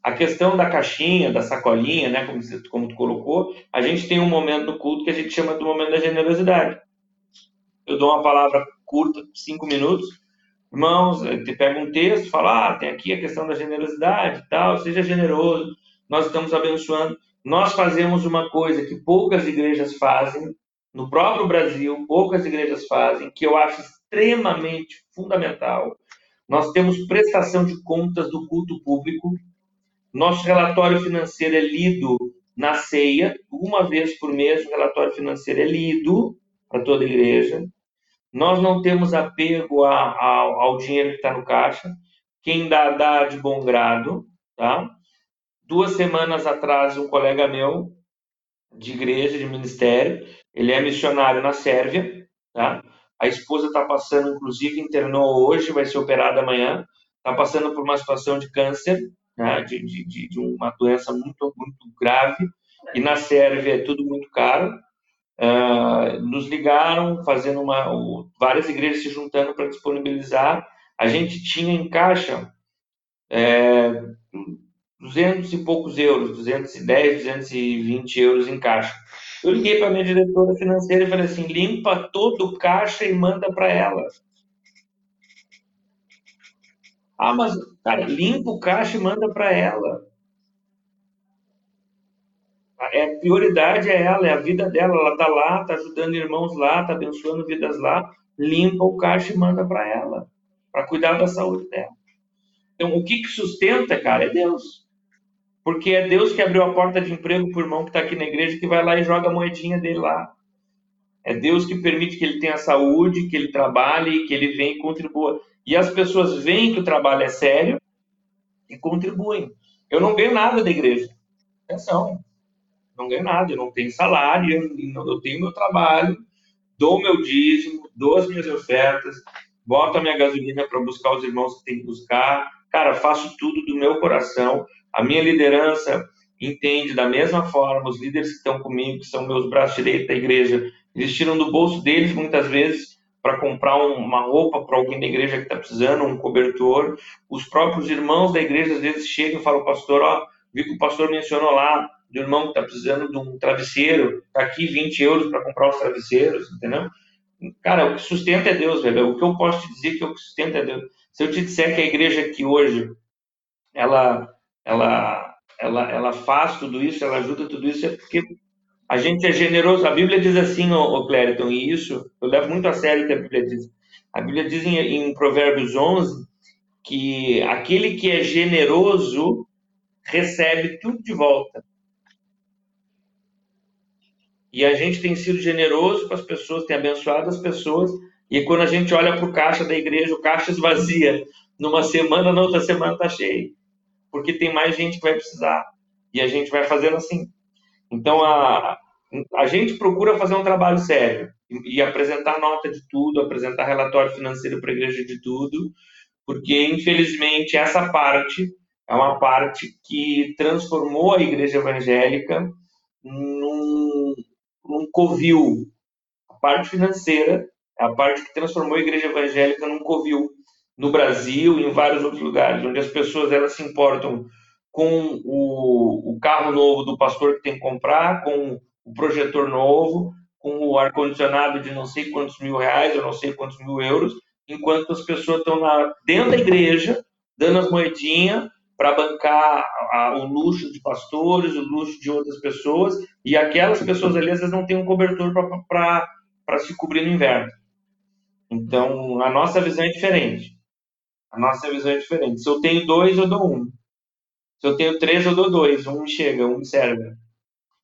A questão da caixinha, da sacolinha, né, como, como tu colocou, a gente tem um momento no culto que a gente chama do momento da generosidade. Eu dou uma palavra curta, cinco minutos, irmãos, te pega um texto, fala, ah, tem aqui a questão da generosidade tal, seja generoso, nós estamos abençoando. Nós fazemos uma coisa que poucas igrejas fazem, no próprio Brasil, poucas igrejas fazem, que eu acho extremamente fundamental. Nós temos prestação de contas do culto público. Nosso relatório financeiro é lido na ceia, uma vez por mês o relatório financeiro é lido para toda a igreja. Nós não temos apego a, a, ao dinheiro que está no caixa. Quem dá, dá de bom grado. Tá? Duas semanas atrás, um colega meu, de igreja, de ministério, ele é missionário na Sérvia. Tá? A esposa está passando, inclusive, internou hoje, vai ser operada amanhã. Está passando por uma situação de câncer, né? de, de, de uma doença muito, muito grave. E na Sérvia é tudo muito caro. Uh, nos ligaram, fazendo uma, o, várias igrejas se juntando para disponibilizar. A gente tinha em caixa é, 200 e poucos euros, 210, 220 euros em caixa. Eu liguei para minha diretora financeira e falei assim: limpa todo o caixa e manda para ela. Ah, mas, cara, limpa o caixa e manda para ela é, prioridade é ela, é a vida dela. Ela está lá, está ajudando irmãos lá, está abençoando vidas lá. Limpa o caixa e manda para ela, para cuidar da saúde dela. Então, o que, que sustenta, cara, é Deus. Porque é Deus que abriu a porta de emprego para o irmão que está aqui na igreja, que vai lá e joga a moedinha dele lá. É Deus que permite que ele tenha saúde, que ele trabalhe, que ele venha e contribua. E as pessoas veem que o trabalho é sério e contribuem. Eu não ganho nada da igreja. Atenção não ganho nada, eu não tenho salário, eu tenho meu trabalho, dou meu dízimo, dou as minhas ofertas, boto a minha gasolina para buscar os irmãos que tem que buscar. Cara, faço tudo do meu coração. A minha liderança entende da mesma forma, os líderes que estão comigo, que são meus braços direitos da igreja, eles tiram do bolso deles muitas vezes para comprar uma roupa para alguém da igreja que está precisando, um cobertor. Os próprios irmãos da igreja às vezes chegam e falam, pastor, ó, vi que o pastor mencionou lá, do irmão que está precisando de um travesseiro, tá aqui 20 euros para comprar os travesseiros, entendeu? Cara, o que sustenta é Deus, velho. O que eu posso te dizer que o que sustenta é Deus. Se eu te disser que a igreja aqui hoje, ela, ela, ela, ela faz tudo isso, ela ajuda tudo isso, é porque a gente é generoso. A Bíblia diz assim, ô, Clériton, e isso eu levo muito a sério o que a Bíblia diz. A Bíblia diz em, em Provérbios 11 que aquele que é generoso recebe tudo de volta. E a gente tem sido generoso com as pessoas, tem abençoado as pessoas. E quando a gente olha para o caixa da igreja, o caixa esvazia. Numa semana, na outra semana está cheio. Porque tem mais gente que vai precisar. E a gente vai fazendo assim. Então, a, a gente procura fazer um trabalho sério e, e apresentar nota de tudo, apresentar relatório financeiro para a igreja de tudo, porque, infelizmente, essa parte é uma parte que transformou a igreja evangélica num, num covil. A parte financeira é a parte que transformou a igreja evangélica num covil no Brasil e em vários outros lugares, onde as pessoas elas se importam com o, o carro novo do pastor que tem que comprar, com o projetor novo, com o ar-condicionado de não sei quantos mil reais, ou não sei quantos mil euros, enquanto as pessoas estão lá dentro da igreja, dando as moedinhas, para bancar a, o luxo de pastores, o luxo de outras pessoas, e aquelas pessoas ali às vezes não têm um cobertor para se cobrir no inverno. Então, a nossa visão é diferente. A nossa visão é diferente. Se eu tenho dois, eu dou um. Se eu tenho três, eu dou dois. Um chega, um serve.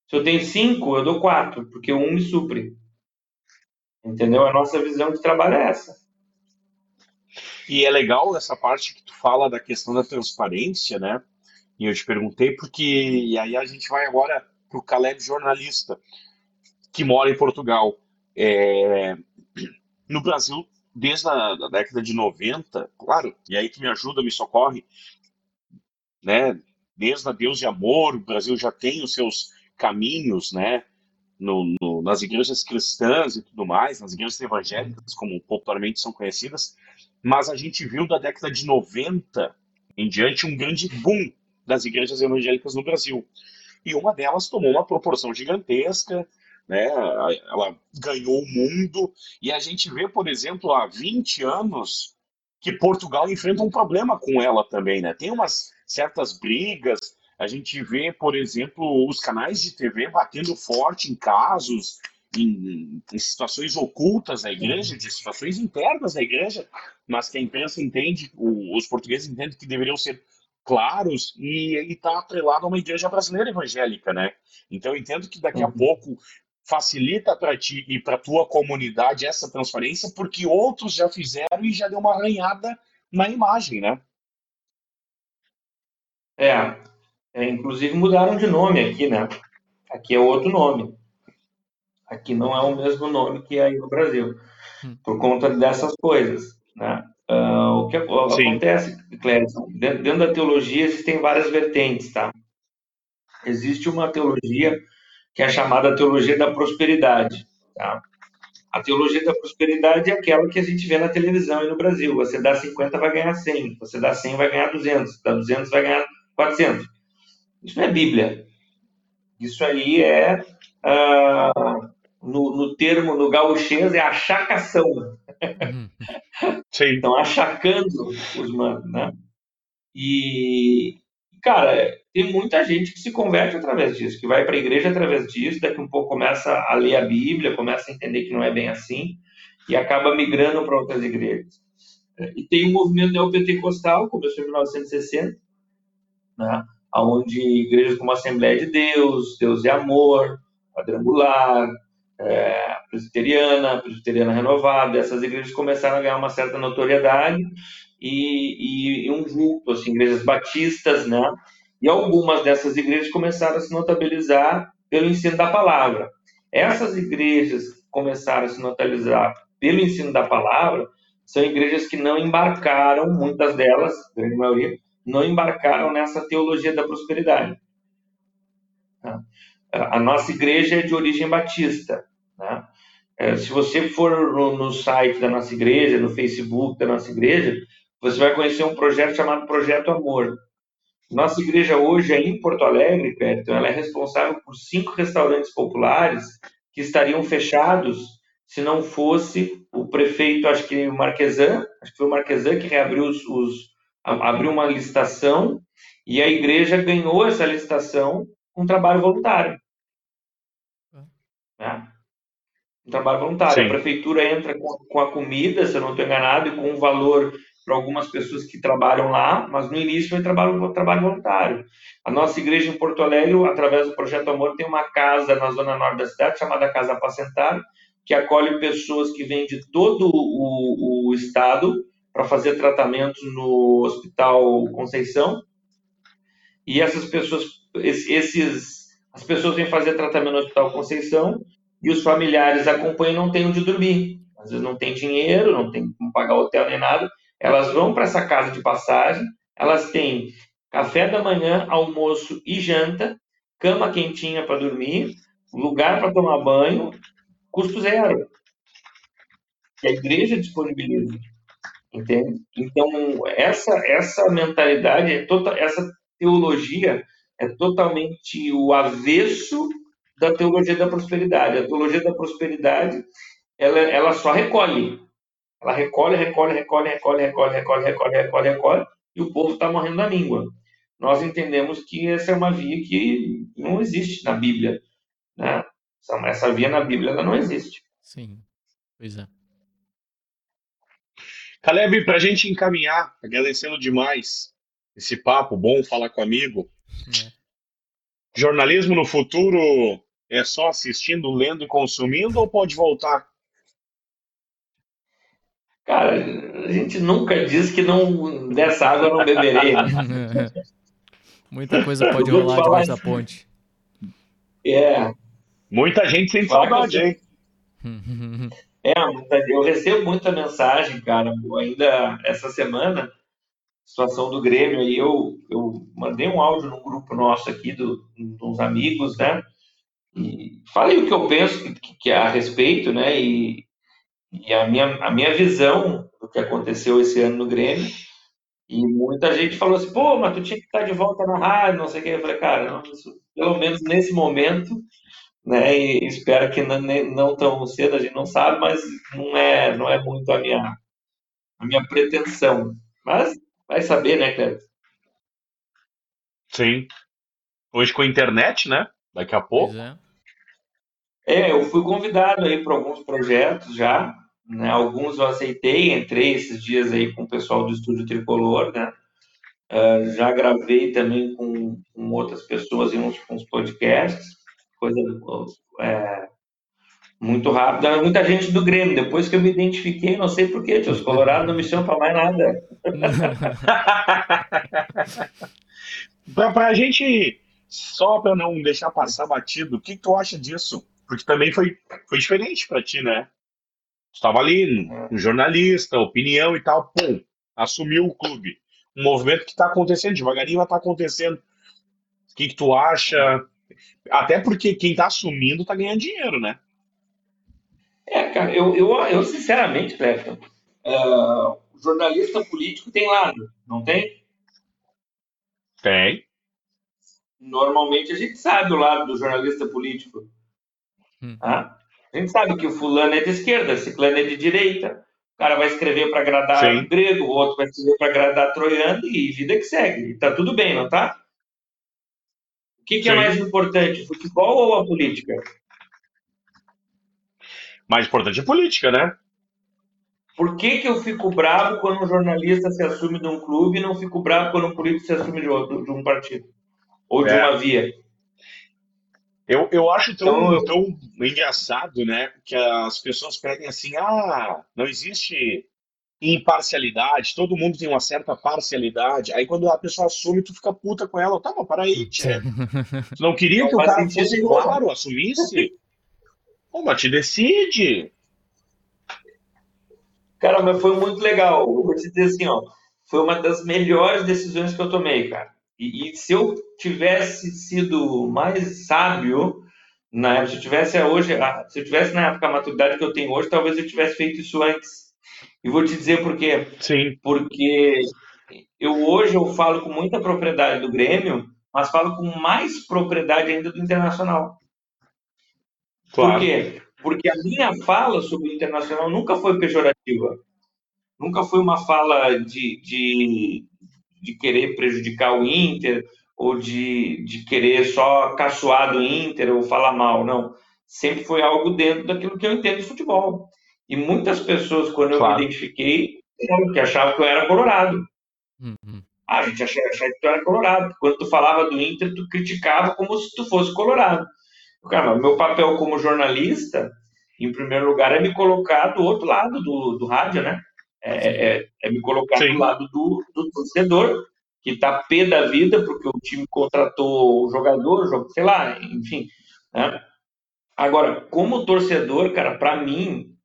Se eu tenho cinco, eu dou quatro, porque um me supre. Entendeu? A nossa visão de trabalho é essa. E é legal essa parte que tu fala da questão da transparência, né? E eu te perguntei porque e aí a gente vai agora para o Caleb jornalista que mora em Portugal. É... No Brasil, desde a da década de 90, claro, e aí tu me ajuda, me socorre, né? Desde a Deus de Amor, o Brasil já tem os seus caminhos, né? no, no, nas igrejas cristãs e tudo mais, nas igrejas evangélicas, como popularmente são conhecidas, mas a gente viu da década de 90 em diante um grande boom das igrejas evangélicas no Brasil. E uma delas tomou uma proporção gigantesca, né? ela ganhou o mundo, e a gente vê, por exemplo, há 20 anos que Portugal enfrenta um problema com ela também, né? Tem umas certas brigas, a gente vê, por exemplo, os canais de TV batendo forte em casos, em, em, situações ocultas da igreja, de situações internas da igreja, mas que a imprensa entende, o, os portugueses entendem que deveriam ser claros e está atrelado a uma igreja brasileira evangélica, né? Então eu entendo que daqui a uhum. pouco facilita para ti e para tua comunidade essa transparência, porque outros já fizeram e já deu uma arranhada na imagem, né? É, é, inclusive mudaram de nome aqui, né? Aqui é outro nome. Aqui não é o mesmo nome que aí no Brasil, hum. por conta dessas coisas, né? Uh, o que Sim. acontece, Clérison, dentro da teologia existem várias vertentes, tá? Existe uma teologia que é chamada teologia da prosperidade, tá? A teologia da prosperidade é aquela que a gente vê na televisão e no Brasil. Você dá 50, vai ganhar 100. Você dá 100, vai ganhar 200. Dá 200, vai ganhar 400. Isso não é Bíblia. Isso aí é, uh, no, no, termo, no gauchês, é achacação. Estão achacando os manos, né? E, cara, tem muita gente que se converte através disso, que vai para a igreja através disso, daqui um pouco começa a ler a Bíblia, começa a entender que não é bem assim, e acaba migrando para outras igrejas. E tem o um movimento neopentecostal, começou em 1960, né? onde igrejas como Assembleia de Deus, Deus e Amor, Quadrangular, é, Presbiteriana, Presbiteriana Renovada, essas igrejas começaram a ganhar uma certa notoriedade e, e, e um vulto, assim, igrejas batistas, né? E algumas dessas igrejas começaram a se notabilizar pelo ensino da palavra. Essas igrejas começaram a se notabilizar pelo ensino da palavra são igrejas que não embarcaram, muitas delas, a grande maioria, não embarcaram nessa teologia da prosperidade. A nossa igreja é de origem batista. Né? Se você for no site da nossa igreja, no Facebook da nossa igreja, você vai conhecer um projeto chamado Projeto Amor. Nossa igreja hoje é em Porto Alegre, então ela é responsável por cinco restaurantes populares que estariam fechados se não fosse o prefeito, acho que o Marquesan, acho que foi o Marquesan que reabriu os, os abriu uma licitação e a igreja ganhou essa licitação um trabalho voluntário. Né? Um trabalho voluntário. Sim. A prefeitura entra com, com a comida, se eu não estou enganado, e com um valor para algumas pessoas que trabalham lá, mas no início foi trabalho, trabalho voluntário. A nossa igreja em Porto Alegre, através do Projeto Amor, tem uma casa na zona norte da cidade, chamada Casa Apacentar, que acolhe pessoas que vêm de todo o, o estado para fazer tratamento no Hospital Conceição. E essas pessoas, esses, as pessoas vêm fazer tratamento no Hospital Conceição e os familiares acompanham não têm onde dormir. Às vezes não tem dinheiro, não tem como pagar hotel nem nada. Elas vão para essa casa de passagem, elas têm café da manhã, almoço e janta, cama quentinha para dormir, lugar para tomar banho, custo zero. E a igreja disponibiliza. Entende? Então, essa, essa mentalidade, é total, essa teologia é totalmente o avesso da teologia da prosperidade. A teologia da prosperidade, ela, ela só recolhe. Ela recolhe, recolhe, recolhe, recolhe, recolhe, recolhe, recolhe, recolhe, recolhe, e o povo está morrendo na língua. Nós entendemos que essa é uma via que não existe na Bíblia. Né? Essa, essa via na Bíblia ela não existe. Sim, pois é. Caleb, para a gente encaminhar, agradecendo demais esse papo, bom falar com amigo. É. Jornalismo no futuro é só assistindo, lendo e consumindo ou pode voltar? Cara, a gente nunca diz que não dessa água não beberei. Muita coisa pode rolar debaixo da ponte. É. Muita gente sem saudade, hein? É, eu recebo muita mensagem, cara. Ainda essa semana, situação do Grêmio, aí eu, eu mandei um áudio no grupo nosso aqui, do, dos amigos, né? e falei o que eu penso que, que é a respeito, né? E, e a, minha, a minha visão do que aconteceu esse ano no Grêmio. E muita gente falou assim, pô, mas tu tinha que estar de volta na rádio, não sei o que. Eu falei, cara, não, isso, pelo menos nesse momento, né? E espero que não, não tão cedo, a gente não sabe, mas não é, não é muito a minha, a minha pretensão. Mas vai saber, né, Cleber? Sim. Hoje com a internet, né? Daqui a pouco. É. é. eu fui convidado aí para alguns projetos já. Né? Alguns eu aceitei, entrei esses dias aí com o pessoal do Estúdio Tricolor, né? Uh, já gravei também com, com, outras pessoas em uns, uns podcasts, coisa é, muito rápida. Muita gente do Grêmio, depois que eu me identifiquei, não sei porquê, os Colorados não me chamam para mais nada. para a gente, só para não deixar passar batido, o que, que tu acha disso? Porque também foi, foi diferente para ti, né? Estava ali, um jornalista, opinião e tal, pum, assumiu o clube. Um movimento que está acontecendo, devagarinho está acontecendo. O que, que tu acha? Até porque quem está assumindo está ganhando dinheiro, né? É, cara, eu, eu, eu sinceramente, Clefton, uh, jornalista político tem lado, não tem? Tem. Normalmente a gente sabe o lado do jornalista político. Hum. Ah? A gente sabe que o fulano é de esquerda, o ciclano é de direita. O cara vai escrever para agradar Sim. o grego, o outro vai escrever para agradar troiano e vida que segue. E tá tudo bem, não tá? O que, que é mais importante, futebol ou a política? Mais importante é a política, né? Por que, que eu fico bravo quando um jornalista se assume de um clube e não fico bravo quando um político se assume de, outro, de um partido? Ou de é. uma via? Eu, eu acho tão, então, tão engraçado, né? Que as pessoas pedem assim, ah, não existe imparcialidade, todo mundo tem uma certa parcialidade. Aí quando a pessoa assume, tu fica puta com ela. Tá, mas para aí, tia. Tu não queria não que o cara fosse claro, assumisse? Pô, mas te decide. Cara, mas foi muito legal. Eu vou te dizer assim, ó. Foi uma das melhores decisões que eu tomei, cara. E, e, se eu tivesse sido mais sábio, na época, se eu tivesse hoje, se eu tivesse na época a maturidade que eu tenho hoje, talvez eu tivesse feito isso antes. E vou te dizer por quê. Sim. Porque eu hoje eu falo com muita propriedade do Grêmio, mas falo com mais propriedade ainda do Internacional. Claro. Por quê? Porque a minha fala sobre o Internacional nunca foi pejorativa. Nunca foi uma fala de, de, de querer prejudicar o Inter ou de, de querer só caçoar do Inter ou falar mal, não. Sempre foi algo dentro daquilo que eu entendo de futebol. E muitas pessoas, quando eu claro. me identifiquei, que achavam que eu era colorado. Uhum. Ah, a gente achava, achava que tu era colorado. Quando tu falava do Inter, tu criticava como se tu fosse colorado. Cara, meu papel como jornalista, em primeiro lugar, é me colocar do outro lado do, do rádio, né? É, é, é me colocar Sim. do lado do, do torcedor, que está pé da vida porque o time contratou o jogador, sei lá, enfim. Né? Agora, como torcedor, cara, para mim,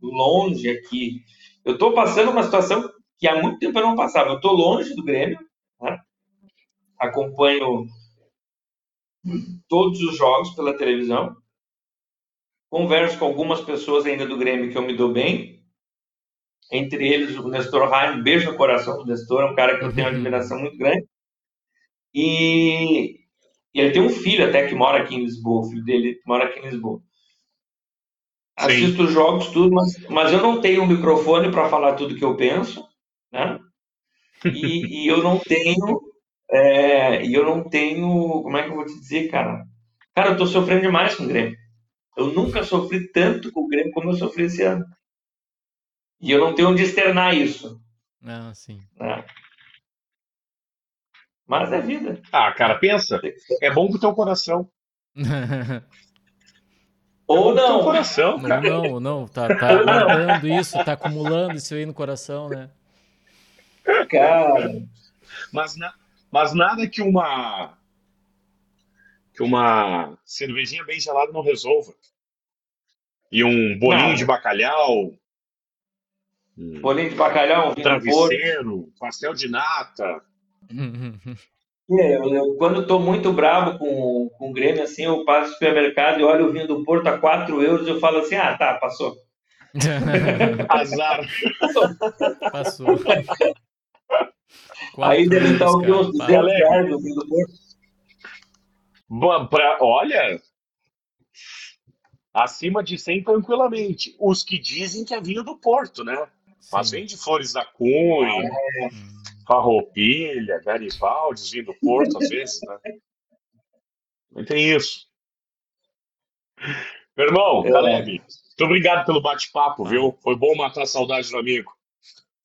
longe aqui, eu estou passando uma situação que há muito tempo eu não passava. Eu estou longe do Grêmio, né? acompanho todos os jogos pela televisão, converso com algumas pessoas ainda do Grêmio que eu me dou bem, entre eles o Nestor Heim, beijo no coração do Nestor, é um cara que eu tenho uma admiração muito grande. E, e ele tem um filho até que mora aqui em Lisboa, o filho dele mora aqui em Lisboa. Assisto os jogos, tudo, mas, mas eu não tenho um microfone para falar tudo que eu penso, né? E, e eu não tenho, é, e eu não tenho, como é que eu vou te dizer, cara? Cara, eu tô sofrendo demais com o Grêmio. Eu nunca sofri tanto com o Grêmio como eu sofri esse ano. E eu não tenho onde externar isso. Ah, sim. Né? Mas é vida. Ah, cara, pensa. É bom pro teu coração. Ou é não. Coração, cara. Não, não, não. Tá, tá guardando isso, tá acumulando isso aí no coração, né? Cara. Mas, na, mas nada que uma. que uma cervejinha bem gelada não resolva. E um bolinho não. de bacalhau, Bolinho de bacalhau, travesseiro, pastel de nata. É, eu, eu, quando estou muito bravo com, com o Grêmio, assim, eu passo no supermercado e olho o vinho do Porto a 4 euros e eu falo assim, ah, tá, passou. Azar. Passou. Aí deve estar o que uns 200 reais no vinho do Porto. Bom, pra, olha, acima de 100 tranquilamente. Os que dizem que é vinho do Porto, né? Sim. Mas vem de Flores da Cunha, ah, é. Farroupilha, Garibaldi, vinho do Porto, às vezes, né? Não tem isso. Meu irmão, é. Caleb, muito obrigado pelo bate-papo, ah. viu? Foi bom matar a saudade do amigo.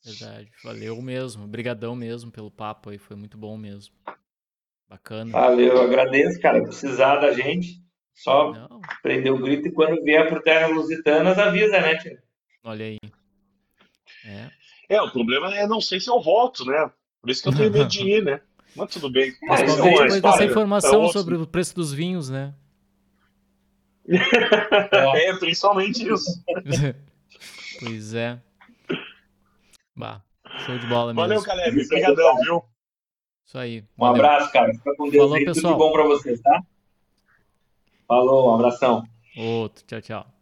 Verdade, valeu mesmo. Obrigadão mesmo pelo papo aí, foi muito bom mesmo. Bacana. Valeu, agradeço, cara. Precisar da gente, só Não. prender o grito e quando vier pro Terra Lusitanas, avisa, né, tio? Olha aí. É. é, o problema é não sei se eu volto, né? Por isso que eu tenho medo de ir, né? Mas tudo bem. Mas é, depois dessa informação é sobre o preço dos vinhos, né? é, principalmente isso. pois é. Bah, show de bola mesmo. Valeu, Caleb. Obrigadão, viu? Isso aí. Um abraço, cara. Fica com Deus Falou, aí. Pessoal. Tudo de bom pra vocês, tá? Falou, um abração. Outro. Tchau, tchau.